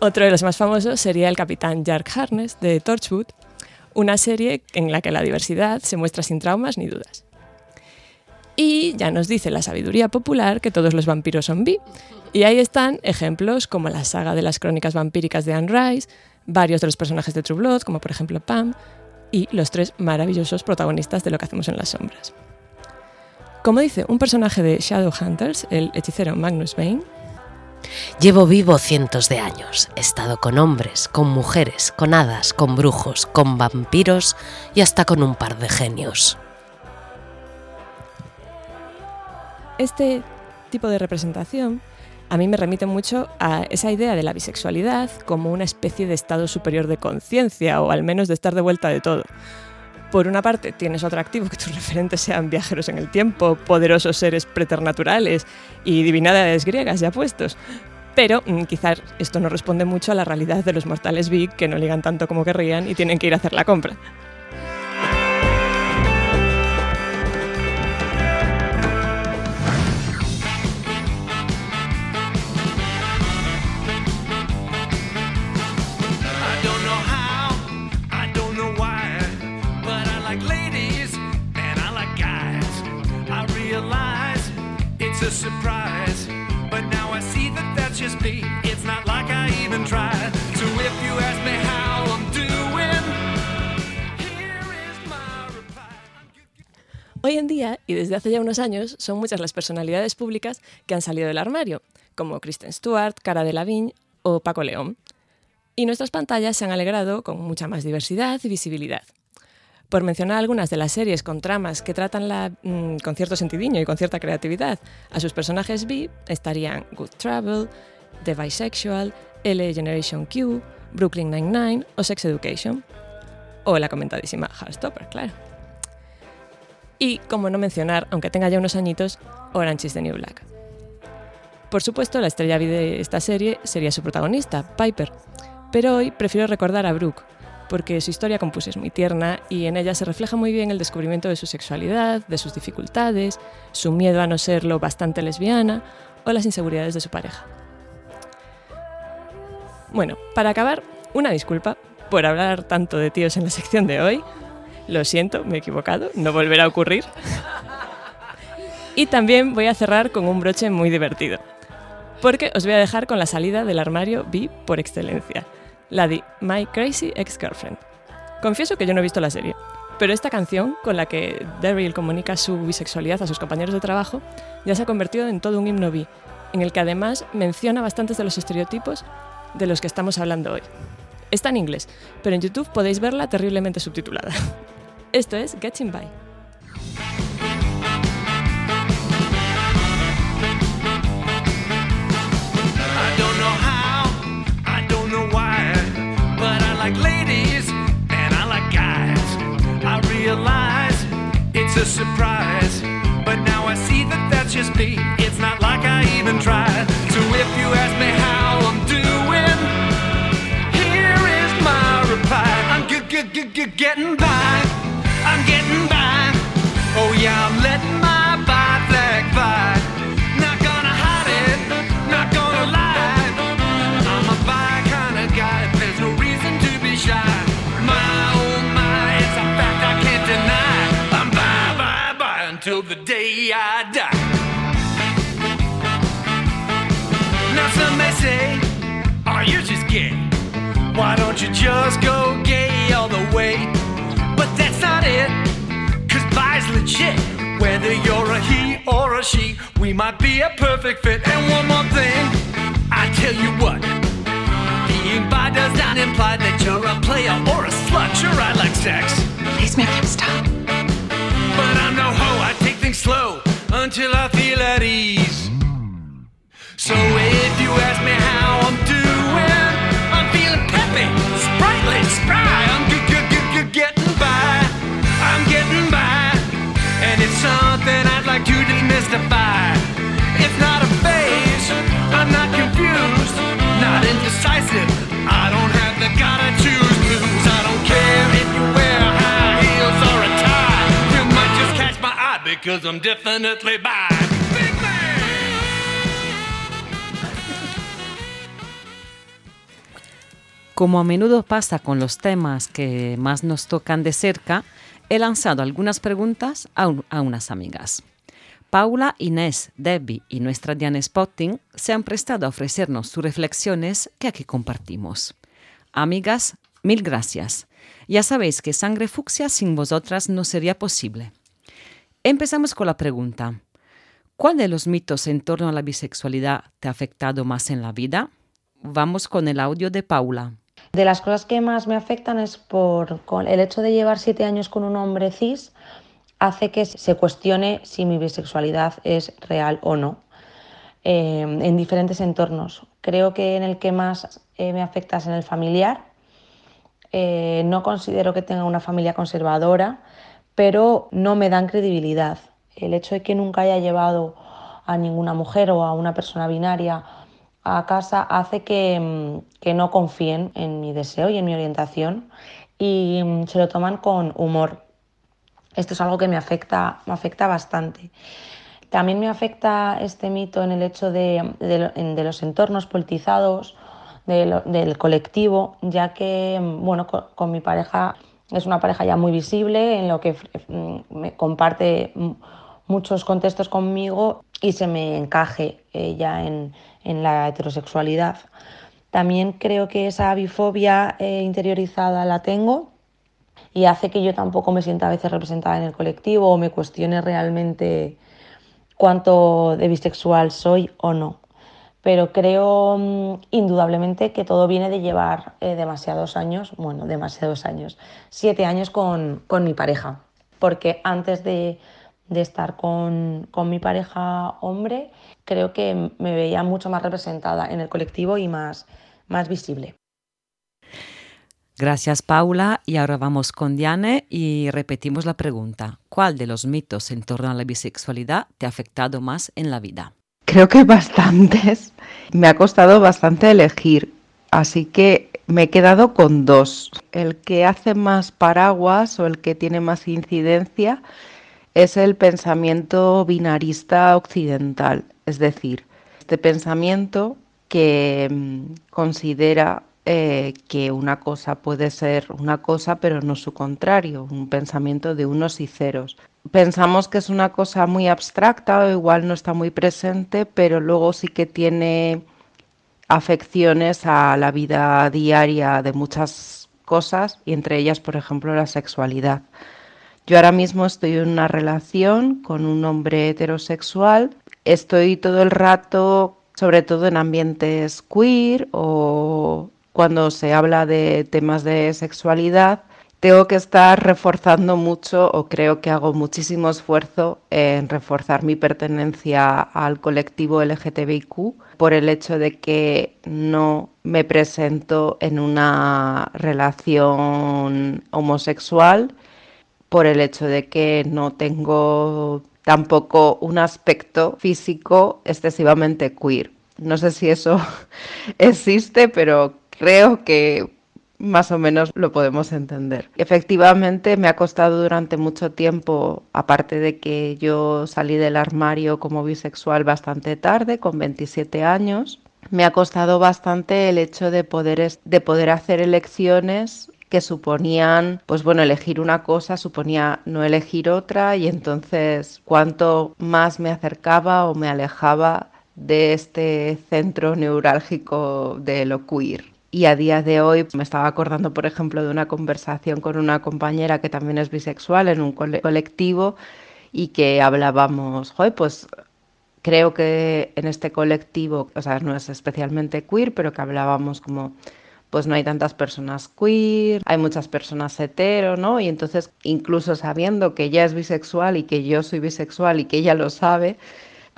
Otro de los más famosos sería el capitán Jack Harness de Torchwood, una serie en la que la diversidad se muestra sin traumas ni dudas. Y ya nos dice la sabiduría popular que todos los vampiros son bi. Y ahí están ejemplos como la saga de las crónicas vampíricas de Anne Rice, varios de los personajes de True Blood, como por ejemplo Pam, y los tres maravillosos protagonistas de lo que hacemos en las sombras. Como dice un personaje de Shadowhunters, el hechicero Magnus Bane, Llevo vivo cientos de años. He estado con hombres, con mujeres, con hadas, con brujos, con vampiros y hasta con un par de genios. Este tipo de representación a mí me remite mucho a esa idea de la bisexualidad como una especie de estado superior de conciencia o al menos de estar de vuelta de todo. Por una parte, tienes atractivo que tus [LAUGHS] referentes sean viajeros en el tiempo, poderosos seres preternaturales y divinidades griegas ya puestos. Pero mm, quizás esto no responde mucho a la realidad de los mortales big que no ligan tanto como querrían y tienen que ir a hacer la compra. Hoy en día, y desde hace ya unos años, son muchas las personalidades públicas que han salido del armario, como Kristen Stewart, Cara de Lavigne o Paco León. Y nuestras pantallas se han alegrado con mucha más diversidad y visibilidad. Por mencionar algunas de las series con tramas que tratan la, mm, con cierto sentidiño y con cierta creatividad a sus personajes bi, estarían Good Travel, The Bisexual, L Generation Q, Brooklyn Nine-Nine o Sex Education. O la comentadísima Heartstopper, claro. Y, como no mencionar, aunque tenga ya unos añitos, Orange is the New Black. Por supuesto, la estrella de esta serie sería su protagonista, Piper, pero hoy prefiero recordar a Brooke, porque su historia con es muy tierna y en ella se refleja muy bien el descubrimiento de su sexualidad, de sus dificultades, su miedo a no serlo bastante lesbiana o las inseguridades de su pareja. Bueno, para acabar, una disculpa por hablar tanto de tíos en la sección de hoy. Lo siento, me he equivocado, no volverá a ocurrir. Y también voy a cerrar con un broche muy divertido, porque os voy a dejar con la salida del armario bi por excelencia, la My Crazy Ex-Girlfriend. Confieso que yo no he visto la serie, pero esta canción, con la que Daryl comunica su bisexualidad a sus compañeros de trabajo, ya se ha convertido en todo un himno bi, en el que además menciona bastantes de los estereotipos de los que estamos hablando hoy. Está en inglés, pero en YouTube podéis verla terriblemente subtitulada. [LAUGHS] Esto es Getting By. Like ladies and I like guys. I realize it's a surprise, but now I see that that's just me. It's not like I even tried. So if you ask me how I'm doing, here is my reply. I'm g- g- g- getting by. I'm getting by. Oh yeah, I'm letting Why don't you just go gay all the way?" But that's not it. Cause bi's legit. Whether you're a he or a she, we might be a perfect fit. And one more thing, I tell you what. Being bi does not imply that you're a player or a slut. Sure, I like sex. Please make him stop. But I'm no hoe, I take things slow until I feel at ease. I'm definitely! Como a menudo pasa con los temas que más nos tocan de cerca, he lanzado algunas preguntas a, a unas amigas. Paula, Inés, Debbie y nuestra Diana Spotting se han prestado a ofrecernos sus reflexiones que aquí compartimos. Amigas, mil gracias. Ya sabéis que Sangre Fucsia sin vosotras no sería posible. Empezamos con la pregunta. ¿Cuál de los mitos en torno a la bisexualidad te ha afectado más en la vida? Vamos con el audio de Paula. De las cosas que más me afectan es por el hecho de llevar siete años con un hombre cis hace que se cuestione si mi bisexualidad es real o no eh, en diferentes entornos. Creo que en el que más eh, me afecta es en el familiar. Eh, no considero que tenga una familia conservadora, pero no me dan credibilidad. El hecho de que nunca haya llevado a ninguna mujer o a una persona binaria a casa hace que, mm, que no confíen en mi deseo y en mi orientación y mm, se lo toman con humor. Esto es algo que me afecta, me afecta bastante. También me afecta este mito en el hecho de, de los entornos politizados, del colectivo, ya que mm, bueno, co- con, mi pareja es una pareja ya muy visible, en lo que mm, me comparte muchos contextos conmigo y se me encaje eh, ya en, en la heterosexualidad. También creo que esa bifobia eh, interiorizada la tengo y hace que yo tampoco me sienta a veces representada en el colectivo o me cuestione realmente cuánto de bisexual soy o no. Pero creo mm, indudablemente que todo viene de llevar eh, demasiados años, bueno, demasiados años, siete años con, con mi pareja. Porque antes de, de estar con, con mi pareja hombre, creo que me veía mucho más representada en el colectivo y más, más visible. Gracias, Paula. Y ahora vamos con Diane y repetimos la pregunta. ¿Cuál de los mitos en torno a la bisexualidad te ha afectado más en la vida? Creo que bastantes. Me ha costado bastante elegir, así que me he quedado con dos. El que hace más paraguas o el que tiene más incidencia es el pensamiento binarista occidental, es decir, este pensamiento que mm, considera eh, que una cosa puede ser una cosa pero no su contrario, un pensamiento de unos y ceros. Pensamos que es una cosa muy abstracta o igual no está muy presente, pero luego sí que tiene afecciones a la vida diaria de muchas cosas y entre ellas, por ejemplo, la sexualidad. Yo ahora mismo estoy en una relación con un hombre heterosexual, estoy todo el rato sobre todo en ambientes queer o cuando se habla de temas de sexualidad, tengo que estar reforzando mucho o creo que hago muchísimo esfuerzo en reforzar mi pertenencia al colectivo LGTBIQ por el hecho de que no me presento en una relación homosexual, por el hecho de que no tengo tampoco un aspecto físico excesivamente queer. No sé si eso [LAUGHS] existe, pero creo que más o menos lo podemos entender. Efectivamente, me ha costado durante mucho tiempo, aparte de que yo salí del armario como bisexual bastante tarde, con 27 años, me ha costado bastante el hecho de poder, de poder hacer elecciones que suponían, pues bueno, elegir una cosa suponía no elegir otra y entonces cuanto más me acercaba o me alejaba de este centro neurálgico de lo queer. Y a día de hoy me estaba acordando, por ejemplo, de una conversación con una compañera que también es bisexual en un colectivo y que hablábamos, Joder, pues creo que en este colectivo, o sea, no es especialmente queer, pero que hablábamos como pues no hay tantas personas queer, hay muchas personas hetero, ¿no? Y entonces, incluso sabiendo que ella es bisexual y que yo soy bisexual y que ella lo sabe,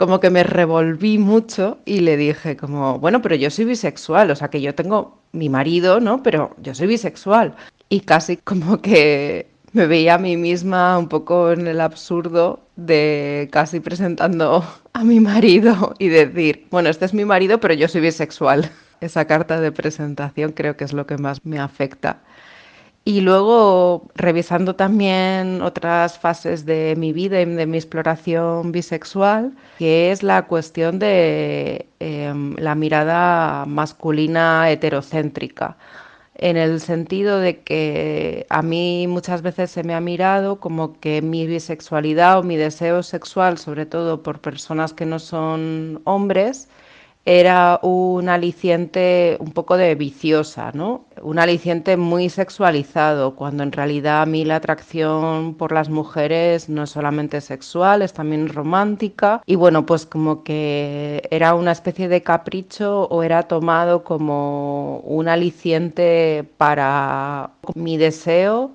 como que me revolví mucho y le dije como, bueno, pero yo soy bisexual, o sea que yo tengo mi marido, ¿no? Pero yo soy bisexual. Y casi como que me veía a mí misma un poco en el absurdo de casi presentando a mi marido y decir, bueno, este es mi marido, pero yo soy bisexual esa carta de presentación creo que es lo que más me afecta. Y luego, revisando también otras fases de mi vida y de mi exploración bisexual, que es la cuestión de em, la mirada masculina heterocéntrica, en el sentido de que a mí muchas veces se me ha mirado como que mi bisexualidad o mi deseo sexual, sobre todo por personas que no son hombres, era un aliciente un poco de viciosa, ¿no? Un aliciente muy sexualizado, cuando en realidad a mí la atracción por las mujeres no es solamente sexual, es también romántica. Y bueno, pues como que era una especie de capricho o era tomado como un aliciente para mi deseo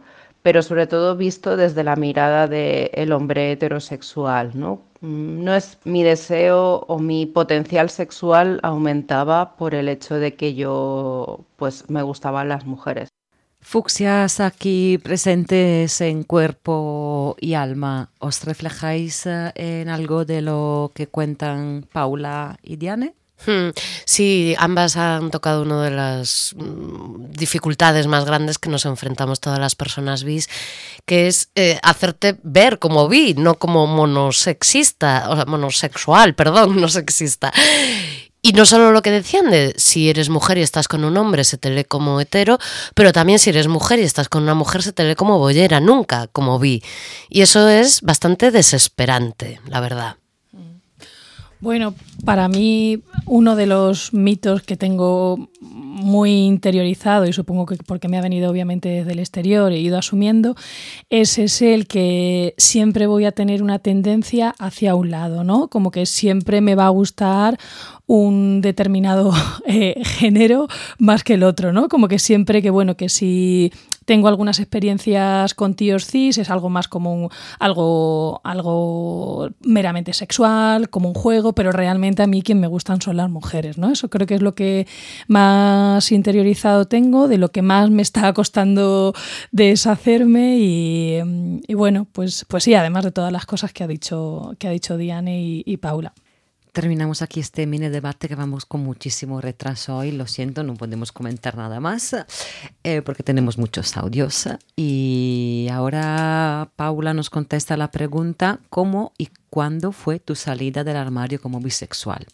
pero sobre todo visto desde la mirada del hombre heterosexual, ¿no? Mm, no es mi deseo o mi potencial sexual aumentaba por el hecho de que yo pues me gustaban las mujeres. Fucsias aquí presentes en cuerpo y alma, ¿os reflejáis eh, en algo de lo que cuentan Paula y Diane? Hmm, Sí, ambas han tocado una de las mm, dificultades más grandes que nos enfrentamos todas las personas bis, que es eh, hacerte ver como bi, no como monosexista, o sea, monosexual, [LAUGHS] perdón, no sexista. Y no solo lo que decían de si eres mujer y estás con un hombre se te lee como hetero, pero también si eres mujer y estás con una mujer se te lee como bollera, nunca como bi. Y eso es bastante desesperante, la verdad. Bueno, para mí uno de los mitos que tengo muy interiorizado y supongo que porque me ha venido obviamente desde el exterior e ido asumiendo es ese el que siempre voy a tener una tendencia hacia un lado, ¿no? Como que siempre me va a gustar un determinado [LAUGHS] eh, género más que el otro, ¿no? Como que siempre que, bueno, que si tengo algunas experiencias con tíos cis, es algo más como un, algo, algo meramente sexual, como un juego, pero realmente a mí quien me gustan son las mujeres, ¿no? Eso creo que es lo que más interiorizado tengo, de lo que más me está costando deshacerme y, bueno, pues, pues sí, además de todas las cosas que ha dicho, que ha dicho Diane y Paula. Terminamos aquí este mini debate que vamos con muchísimo retraso hoy. Lo siento, no podemos comentar nada más eh, porque tenemos muchos audios. Y ahora Paula nos contesta la pregunta, ¿cómo y cuándo fue tu salida del armario como bisexual?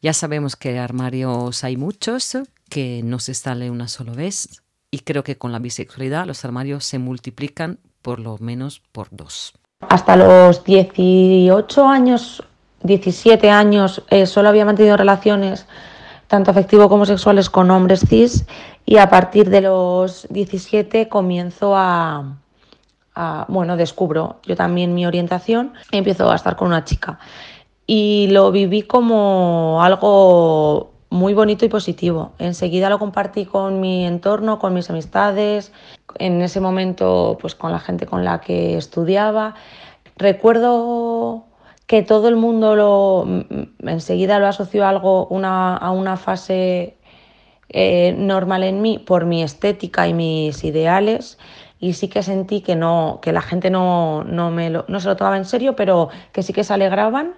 Ya sabemos que armarios hay muchos, que no se sale una sola vez y creo que con la bisexualidad los armarios se multiplican por lo menos por dos. Hasta los 18 años 17 años eh, solo había mantenido relaciones tanto afectivo como sexuales con hombres cis y a partir de los 17 comienzo a, bueno, descubro yo también mi orientación y empiezo a estar con una chica. Y lo viví como algo muy bonito y positivo. Enseguida lo compartí con mi entorno, con mis amistades, en ese momento pues con la gente con la que estudiaba. Recuerdo que todo el mundo lo enseguida lo asoció a algo una, a una fase eh, normal en mí por mi estética y mis ideales. Y sí que sentí que no que la gente no, no, me lo, no se lo tomaba en serio pero que sí que se alegraban.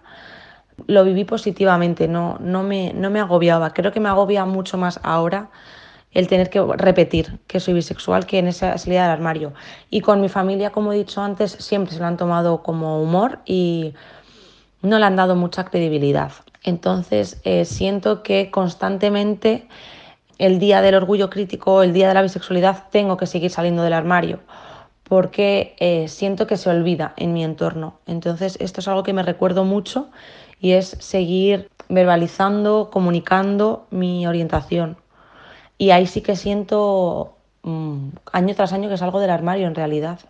Lo viví positivamente no, no, me, no me agobiaba. Creo que me agobia mucho más ahora el tener que repetir que soy bisexual que en esa salida del armario. Y con mi familia como he dicho antes siempre se lo han tomado como humor y no le han dado mucha credibilidad. Entonces eh, siento que constantemente el día del orgullo crítico, el día de la bisexualidad, tengo que seguir saliendo del armario porque eh, siento que se olvida en mi entorno. Entonces esto es algo que me recuerdo mucho y es seguir verbalizando, comunicando mi orientación. Y ahí sí que siento mmm, año tras año que salgo del armario en realidad.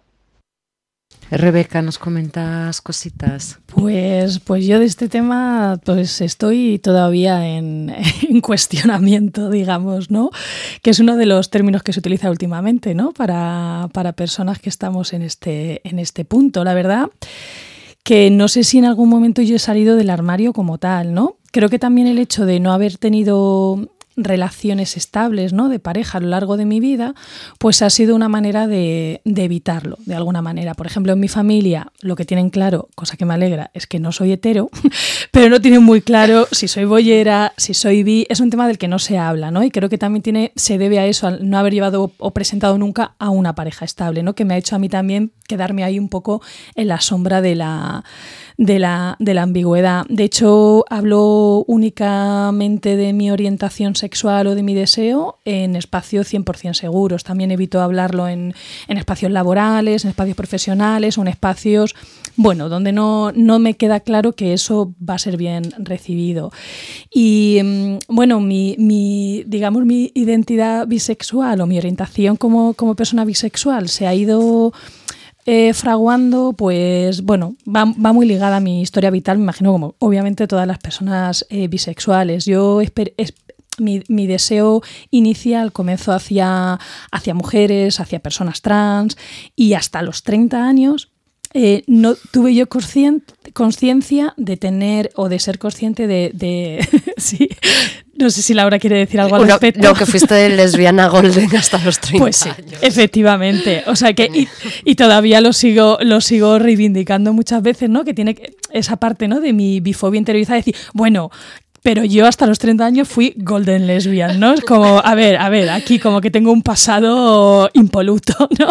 Rebeca, ¿nos comentas cositas? Pues, pues yo de este tema pues estoy todavía en, [LAUGHS] en, cuestionamiento, digamos, ¿no? Que es uno de los términos que se utiliza últimamente, ¿no? Para, para personas que estamos en este, en este punto. La verdad que no sé si en algún momento yo he salido del armario como tal, ¿no? Creo que también el hecho de no haber tenido relaciones estables, ¿no? De pareja a lo largo de mi vida, pues ha sido una manera de, evitarlo, de alguna manera. Por ejemplo, en mi familia, lo que tienen claro, cosa que me alegra, es que no soy hetero, [LAUGHS] pero no tienen muy claro si soy boyera, si soy bi. Es un tema del que no se habla, ¿no? Y creo que también tiene, se debe a eso, al no haber llevado o presentado nunca a una pareja estable, ¿no? Que me ha hecho a mí también quedarme ahí un poco en la sombra de la de la, de la ambigüedad. De hecho, hablo únicamente de mi orientación sexual o de mi deseo en espacios 100% seguros. También evito hablarlo en, en, espacios laborales, en espacios profesionales o en espacios, bueno, donde no, no me queda claro que eso va a ser bien recibido. Y mm, bueno, mi, mi, digamos, mi identidad bisexual o mi orientación como, como persona bisexual se ha ido eh, fraguando, pues bueno, va, muy ligada a mi historia vital, me imagino como obviamente todas las personas eh, bisexuales. Yo mi, mi, deseo inicial comenzó hacia, hacia mujeres, hacia personas trans y hasta los 30 años eh, no tuve yo conciencia de tener o de ser consciente de, de [LAUGHS] sí, no sé si Laura quiere decir algo al Uno, respecto. No, que fuiste lesbiana golden hasta los 30 [LAUGHS] pues sí, años. Efectivamente. O sea que, y, y, todavía lo sigo, lo sigo reivindicando muchas veces, ¿no? Que tiene esa parte, ¿no? De mi bifobia interiorizada, de decir, bueno, pero yo hasta los 30 años fui golden lesbian, ¿no? Es como, a ver, a ver, aquí como que tengo un pasado impoluto, [LAUGHS] ¿no?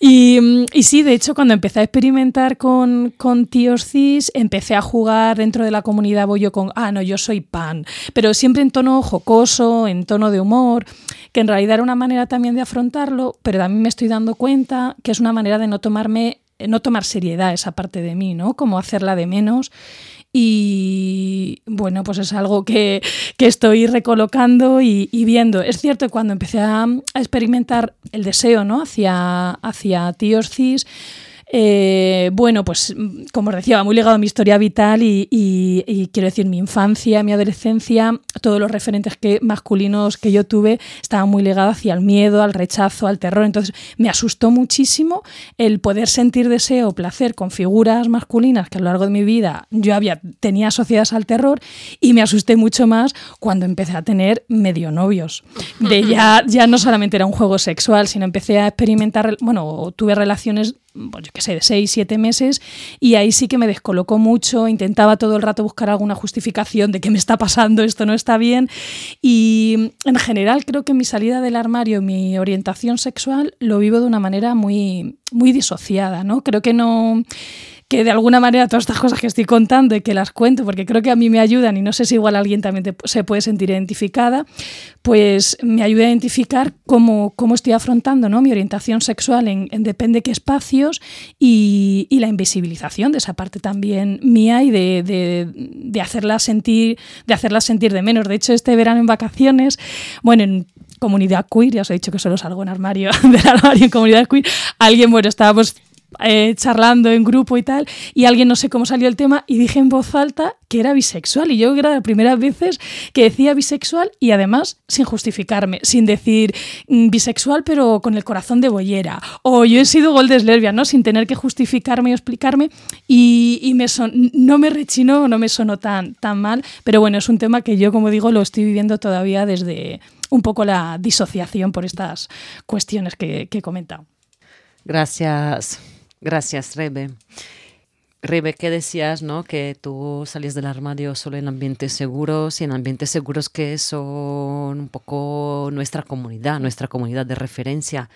Y, y sí, de hecho, cuando empecé a experimentar con, con tíos cis, empecé a jugar dentro de la comunidad bollo con, ah, no, yo soy pan, pero siempre en tono jocoso, en tono de humor, que en realidad era una manera también de afrontarlo, pero también me estoy dando cuenta que es una manera de no tomarme no tomar seriedad esa parte de mí, ¿no? Como hacerla de menos y bueno, pues es algo que, que estoy recolocando y, viendo. Es cierto que cuando empecé a, a experimentar el deseo ¿no? hacia, hacia tíos cis, eh, bueno, pues como os decía, va muy ligado a mi historia vital y, quiero decir, mi infancia, mi adolescencia, todos los referentes que, masculinos que yo tuve estaban muy ligados hacia el miedo, al rechazo, al terror. Entonces me asustó muchísimo el poder sentir deseo o placer con figuras masculinas que a lo largo de mi vida yo había, tenía asociadas al terror y me asusté mucho más cuando empecé a tener medio novios. De ya, ya no solamente era un juego sexual, sino empecé a experimentar, bueno, tuve relaciones pues yo qué sé, de seis, siete meses, y ahí sí que me descolocó mucho, intentaba todo el rato buscar alguna justificación de qué me está pasando, esto no está bien, y en general creo que mi salida del armario, mi orientación sexual, lo vivo de una manera muy, muy disociada, ¿no? Creo que no que de alguna manera todas estas cosas que estoy contando y que las cuento porque creo que a mí me ayudan y no sé si igual alguien también te, se puede sentir identificada, pues me ayuda a identificar cómo, cómo estoy afrontando ¿no? mi orientación sexual en, en depende qué espacios y, la invisibilización de esa parte también mía y de, hacerla sentir, de hacerla sentir de menos. De hecho, este verano en vacaciones, bueno, en comunidad queer, ya os he dicho que solo salgo en armario [LAUGHS] del armario en comunidad queer, alguien, bueno, estábamos eh, charlando en grupo y tal, y alguien no sé cómo salió el tema y dije en voz alta que era bisexual. Y yo era las primeras veces que decía bisexual y además sin justificarme, sin decir mm, bisexual pero con el corazón de bollera. O yo he sido goldes lesbia, ¿no? Sin tener que justificarme o explicarme y, y me son, no me rechinó, no me sonó tan, tan mal, pero bueno, es un tema que yo, como digo, lo estoy viviendo todavía desde un poco la disociación por estas cuestiones que, que he comentado. Gracias. Gracias, Rebe. Rebe, ¿qué decías, no? Que tú salías del armario solo en ambientes seguros y en ambientes seguros que son un poco nuestra comunidad, nuestra comunidad de referencia.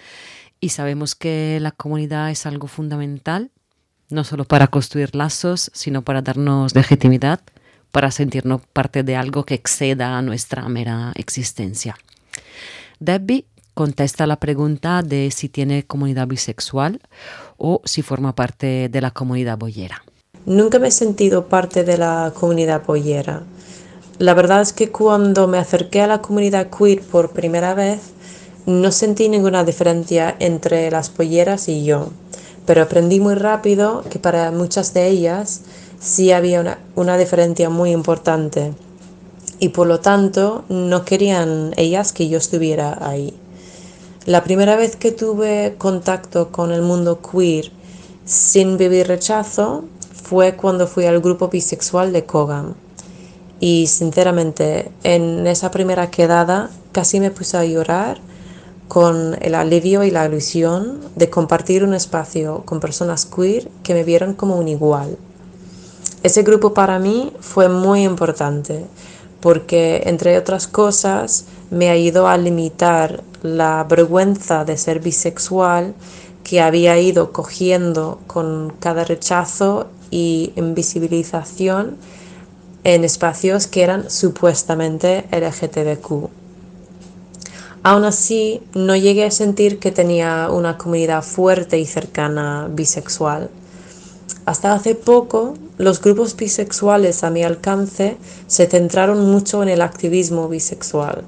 Y sabemos que la comunidad es algo fundamental, no solo para construir lazos, sino para darnos legitimidad, para sentirnos parte de algo que exceda a nuestra mera existencia. Debbie contesta la pregunta de si tiene comunidad bisexual o si forma parte de la comunidad boyera. Nunca me he sentido parte de la comunidad boyera. La verdad es que cuando me acerqué a la comunidad queer por primera vez, no sentí ninguna diferencia entre las polleras y yo, pero aprendí muy rápido que para muchas de ellas sí había una, una diferencia muy importante y por lo tanto no querían ellas que yo estuviera ahí. La primera vez que tuve contacto con el mundo queer sin vivir rechazo fue cuando fui al grupo bisexual de Kogan. Y sinceramente, en esa primera quedada casi me puse a llorar con el alivio y la ilusión de compartir un espacio con personas queer que me vieron como un igual. Ese grupo para mí fue muy importante porque, entre otras cosas, me ayudó a limitar la vergüenza de ser bisexual que había ido cogiendo con cada rechazo y invisibilización en espacios que eran supuestamente LGTBQ. Aún así, no llegué a sentir que tenía una comunidad fuerte y cercana bisexual. Hasta hace poco, los grupos bisexuales a mi alcance se centraron mucho en el activismo bisexual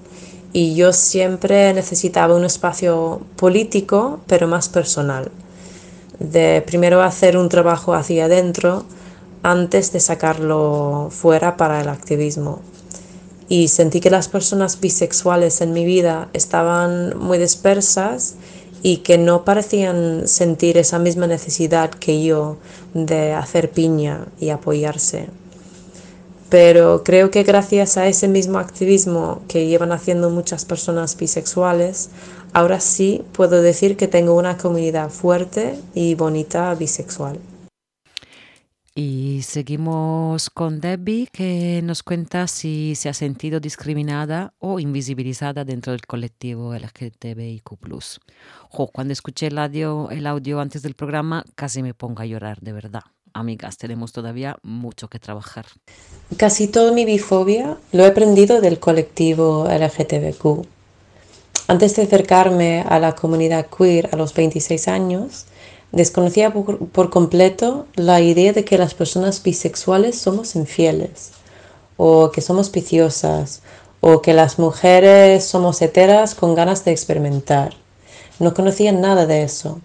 y yo siempre necesitaba un espacio político, pero más personal. De primero hacer un trabajo hacia adentro antes de sacarlo fuera para el activismo. Y sentí que las personas bisexuales en mi vida estaban muy dispersas y que no parecían sentir esa misma necesidad que yo de hacer piña y apoyarse. Pero creo que gracias a ese mismo activismo que llevan haciendo muchas personas bisexuales, ahora sí puedo decir que tengo una comunidad fuerte y bonita bisexual. Y seguimos con Debbie, que nos cuenta si se ha sentido discriminada o invisibilizada dentro del colectivo LGTBIQ. Jo, cuando escuché el audio, el audio antes del programa, casi me pongo a llorar, de verdad. Amigas, tenemos todavía mucho que trabajar. Casi toda mi bifobia lo he aprendido del colectivo LGTBQ. Antes de acercarme a la comunidad queer a los 26 años, desconocía por, completo la idea de que las personas bisexuales somos infieles, o que somos viciosas, o que las mujeres somos heteras con ganas de experimentar. No conocía nada de eso.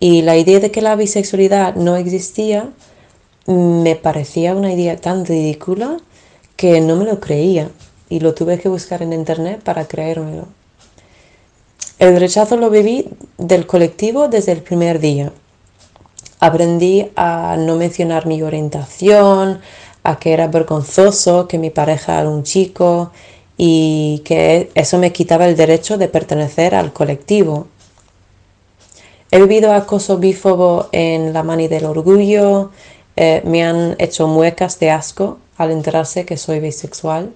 Y la idea de que la bisexualidad no existía me parecía una idea tan ridícula que no me lo creía y lo tuve que buscar en internet para creérmelo. El rechazo lo viví del colectivo desde el primer día. Aprendí a no mencionar mi orientación, a que era vergonzoso que mi pareja era un chico y que eso me quitaba el derecho de pertenecer al colectivo. He vivido acoso bífobo en la mani del orgullo, eh, me han hecho muecas de asco al enterarse que soy bisexual,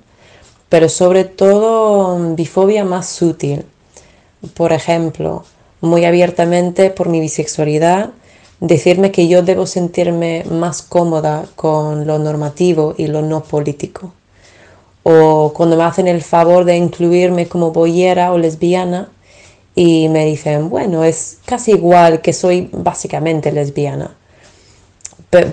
pero sobre todo mm, bifobia más sutil. Por ejemplo, muy abiertamente por mi bisexualidad, decirme que yo debo sentirme más cómoda con lo normativo y lo no político. O cuando me hacen el favor de incluirme como boyera o lesbiana y me dicen, bueno, es casi igual que soy básicamente lesbiana.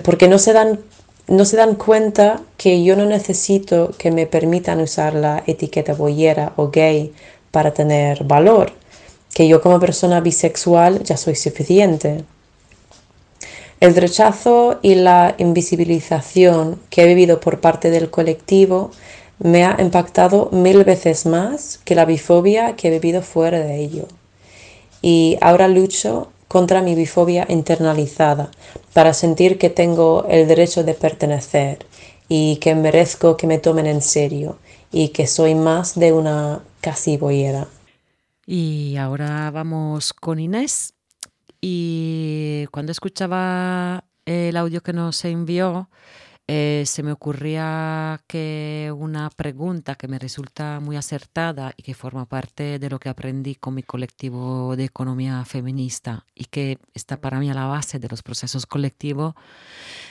Porque no se dan, no se dan cuenta que yo no necesito que me permitan usar la etiqueta boyera o gay para tener valor, que yo como persona bisexual ya soy suficiente. El rechazo y la invisibilización que he vivido por parte del colectivo me ha impactado mil veces más que la bifobia que he vivido fuera de ello. Y ahora lucho contra mi bifobia internalizada para sentir que tengo el derecho de pertenecer y que merezco que me tomen en serio y que soy más de una casi boyera. Y ahora vamos con Inés. Y cuando escuchaba el audio que nos envió, eh, se me ocurría que una pregunta que me resulta muy acertada y que forma parte de lo que aprendí con mi colectivo de economía feminista y que está para mí a la base de los procesos colectivos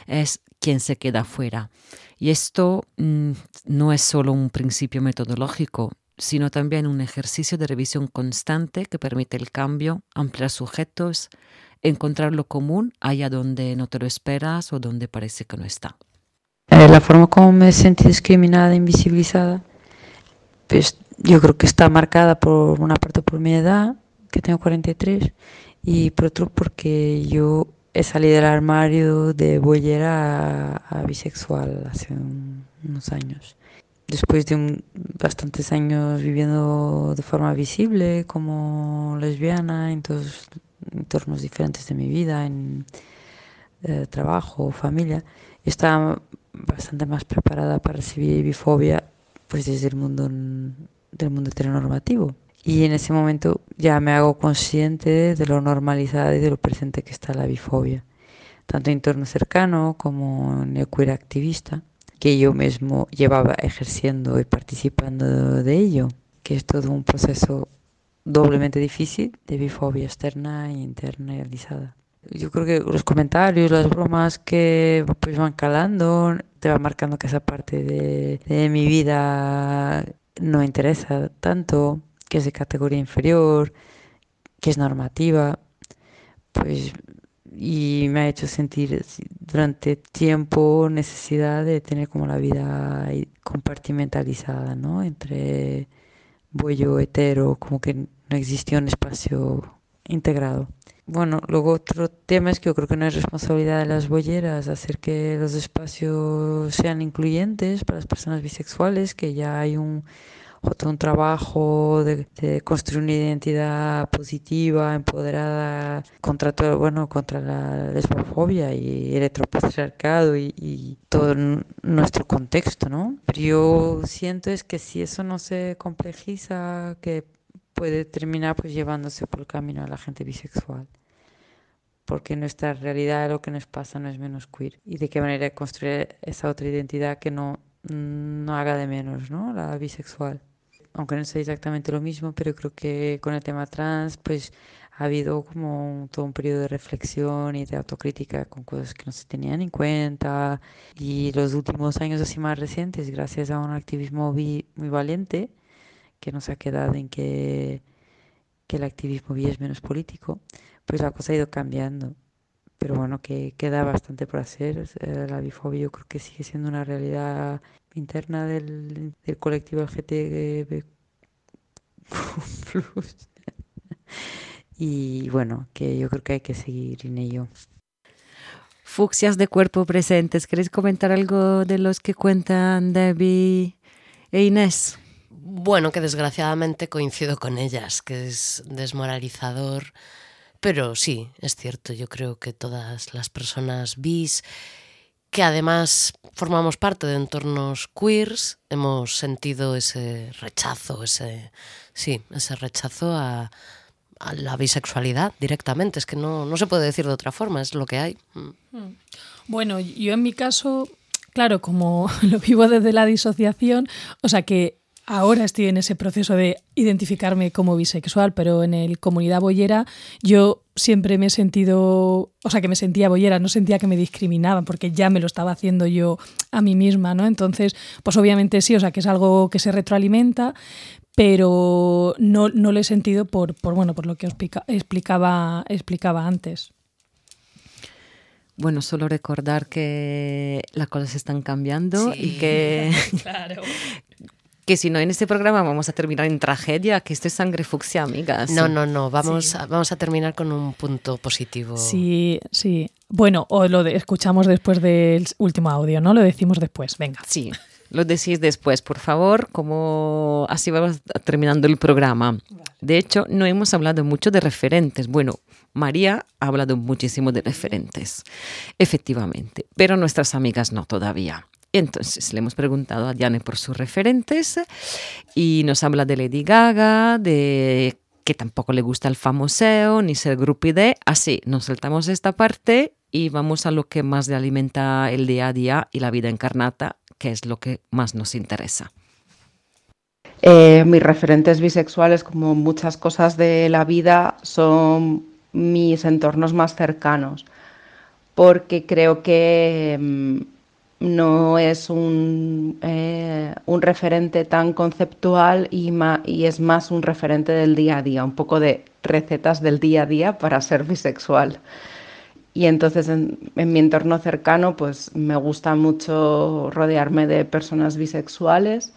es quién se queda fuera. Y esto mm, no es solo un principio metodológico, sino también un ejercicio de revisión constante que permite el cambio, ampliar sujetos, encontrar lo común allá donde no te lo esperas o donde parece que no está. Eh, la forma como me sentí discriminada, invisibilizada, pues yo creo que está marcada por una parte por mi edad, que tengo 43, y por otro porque yo he salido del armario de boyera a, bisexual hace un- unos años. Después de un- bastantes años viviendo de forma visible como lesbiana en todos entornos diferentes de mi vida, en eh, trabajo, familia, estaba bastante más preparada para recibir bifobia pues desde el mundo del mundo heteronormativo. Y en ese momento ya me hago consciente de lo normalizada y de lo presente que está la bifobia, tanto en entorno cercano como en el queer activista, que yo mismo llevaba ejerciendo y participando de ello, que es todo un proceso doblemente difícil de bifobia externa e internalizada. Yo creo que los comentarios, las bromas que pues van calando, te van marcando que esa parte de, de mi vida no interesa tanto, que es de categoría inferior, que es normativa, pues y me ha hecho sentir durante tiempo necesidad de tener como la vida compartimentalizada, ¿no? Entre bollo hetero, como que no existía un espacio integrado. Bueno, luego otro tema es que yo creo que no es responsabilidad de las bolleras hacer que los espacios sean incluyentes para las personas bisexuales, que ya hay un otro un trabajo de, construir una identidad positiva, empoderada contra todo, bueno, contra la lesbofobia y el heteropatriarcado y, todo nuestro contexto, ¿no? Pero yo siento es que si eso no se complejiza, que puede terminar pues llevándose por el camino a la gente bisexual. porque nuestra realidad, lo que nos pasa, no es menos queer. Y de qué manera construir esa otra identidad que no, no haga de menos, ¿no? La bisexual. Aunque no sea exactamente lo mismo, pero creo que con el tema trans, pues ha habido como un- todo un periodo de reflexión y de autocrítica con cosas que no se tenían en cuenta. Y los últimos años así más recientes, gracias a un activismo bi- muy valiente, que nos ha quedado en que, el activismo bi es menos político, pues la cosa ha ido cambiando. Pero bueno, que queda bastante por hacer. La bifobia yo creo que sigue siendo una realidad interna del, del colectivo LGTB+. [LAUGHS] Y bueno, que yo creo que hay que seguir en ello. Fucsias de cuerpo presentes. ¿Queréis comentar algo de los que cuentan Debbie e Inés? Bueno, que desgraciadamente coincido con ellas, que es desmoralizador, pero sí, es cierto, yo creo que todas las personas bis, que además formamos parte de entornos queers, hemos sentido ese rechazo, ese, sí, ese rechazo a, a la bisexualidad directamente, es que no, no se puede decir de otra forma, es lo que hay. Mm. Bueno, yo en mi caso, claro, como [LAUGHS] lo vivo desde la disociación, o sea que ahora estoy en ese proceso de identificarme como bisexual, pero en el comunidad boyera yo siempre me he sentido, o sea, que me sentía boyera, no sentía que me discriminaban porque ya me lo estaba haciendo yo a mí misma, ¿no? Entonces, pues obviamente sí, o sea, que es algo que se retroalimenta, pero no, no lo he sentido por, por bueno, por lo que os pica- explicaba, explicaba antes. Bueno, solo recordar que las cosas están cambiando y que, [LAUGHS] claro. [LAUGHS] que si no en este programa vamos a terminar en tragedia, que esto es sangre fucsia, amigas. No, no, no, vamos, a, vamos a terminar con un punto positivo. Sí, sí. Bueno, o lo de- escuchamos después del último audio, ¿no? Lo decimos después, venga. Sí, lo decís después, por favor, como así vamos terminando el programa. De hecho, no hemos hablado mucho de referentes. Bueno, María ha hablado muchísimo de referentes, efectivamente, pero nuestras amigas no todavía. Entonces le hemos preguntado a Diane por sus referentes y nos habla de Lady Gaga, de que tampoco le gusta el famoseo ni ser grupide. Así, nos saltamos esta parte y vamos a lo que más le alimenta el día a día y la vida encarnata, que es lo que más nos interesa. Eh, mis referentes bisexuales, como muchas cosas de la vida, son mis entornos más cercanos, porque creo que mm, no es un, eh, un referente tan conceptual y, es más un referente del día a día, un poco de recetas del día a día para ser bisexual. Y entonces en, en mi entorno cercano pues me gusta mucho rodearme de personas bisexuales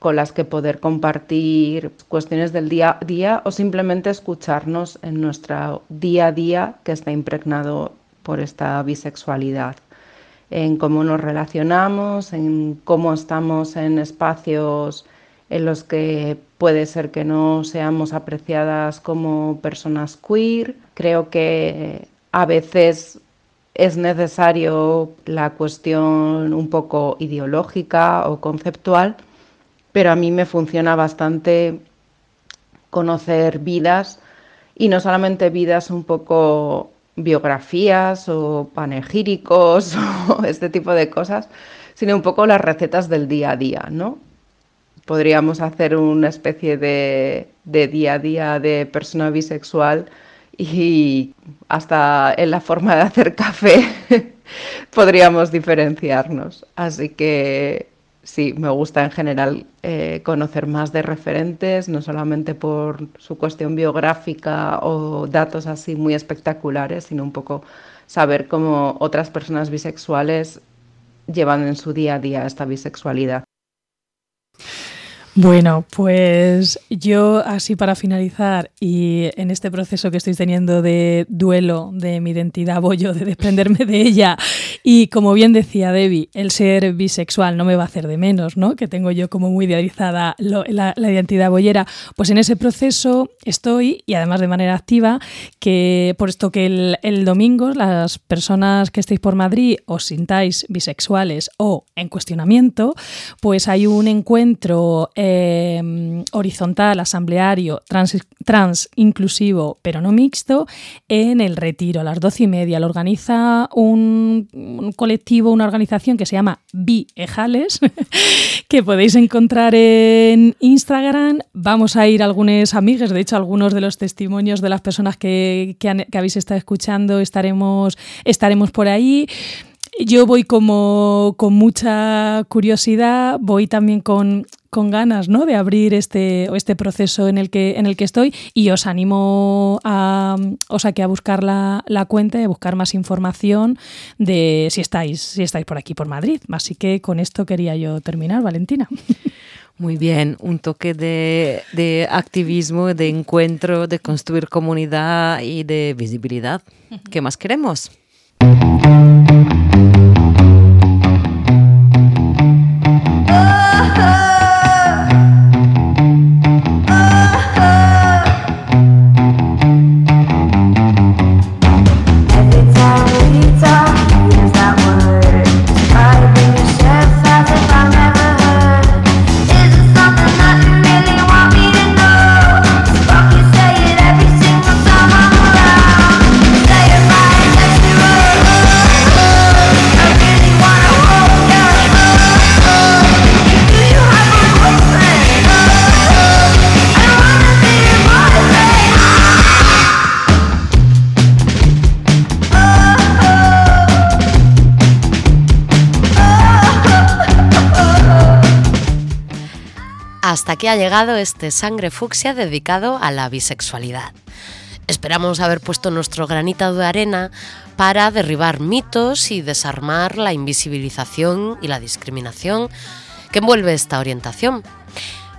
con las que poder compartir cuestiones del día a día o simplemente escucharnos en nuestro día a día que está impregnado por esta bisexualidad, en cómo nos relacionamos, en cómo estamos en espacios en los que puede ser que no seamos apreciadas como personas queer. Creo que a veces es necesario la cuestión un poco ideológica o conceptual, pero a mí me funciona bastante conocer vidas y no solamente vidas un poco biografías o panegíricos [LAUGHS] o este tipo de cosas, sino un poco las recetas del día a día, ¿no? Podríamos hacer una especie de, de día a día de persona bisexual y hasta en la forma de hacer café [LAUGHS] podríamos diferenciarnos. Así que sí, me gusta en general eh, conocer más de referentes, no solamente por su cuestión biográfica o datos así muy espectaculares, sino un poco saber cómo otras personas bisexuales llevan en su día a día esta bisexualidad. Bueno, pues yo así para finalizar y en este proceso que estoy teniendo de duelo de mi identidad bollo, de desprenderme de ella y como bien decía Debbie, el ser bisexual no me va a hacer de menos, ¿no? Que tengo yo como muy idealizada la, identidad bollera, pues en ese proceso estoy y además de manera activa que por esto que el, el domingo las personas que estéis por Madrid os sintáis bisexuales o en cuestionamiento, pues hay un encuentro eh, eh, horizontal, asambleario, trans, trans, inclusivo, pero no mixto, en el retiro a las doce y media. Lo organiza un, colectivo, una organización que se llama Biejales, [LAUGHS] que podéis encontrar en Instagram. Vamos a ir algunas amigas, de hecho, algunos de los testimonios de las personas que, que habéis estado escuchando estaremos, estaremos por ahí. Yo voy como con mucha curiosidad, voy también con, con ganas ¿no? de abrir este, este proceso en el, que, en el que estoy y os animo a, o sea, que a buscar la, la cuenta y a buscar más información de si estáis, si estáis por aquí, por Madrid. Así que con esto quería yo terminar, Valentina. [LAUGHS] Muy bien, un toque de, de activismo, de encuentro, de construir comunidad y de visibilidad. ¿Qué más queremos? Ha llegado este Sangre Fucsia dedicado a la bisexualidad. Esperamos haber puesto nuestro granito de arena para derribar mitos y desarmar la invisibilización y la discriminación que envuelve esta orientación.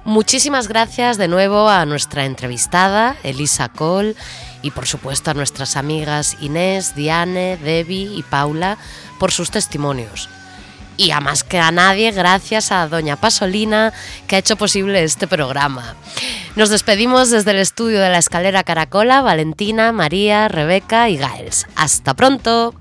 Muchísimas gracias de nuevo a nuestra entrevistada, Elisa Cole, y por supuesto a nuestras amigas Inés, Diane, Debbie y Paula por sus testimonios. Y a más que a nadie, gracias a Doña Pasolina, que ha hecho posible este programa. Nos despedimos desde el estudio de la escalera Caracola, Valentina, María, Rebeca y Giles. ¡Hasta pronto!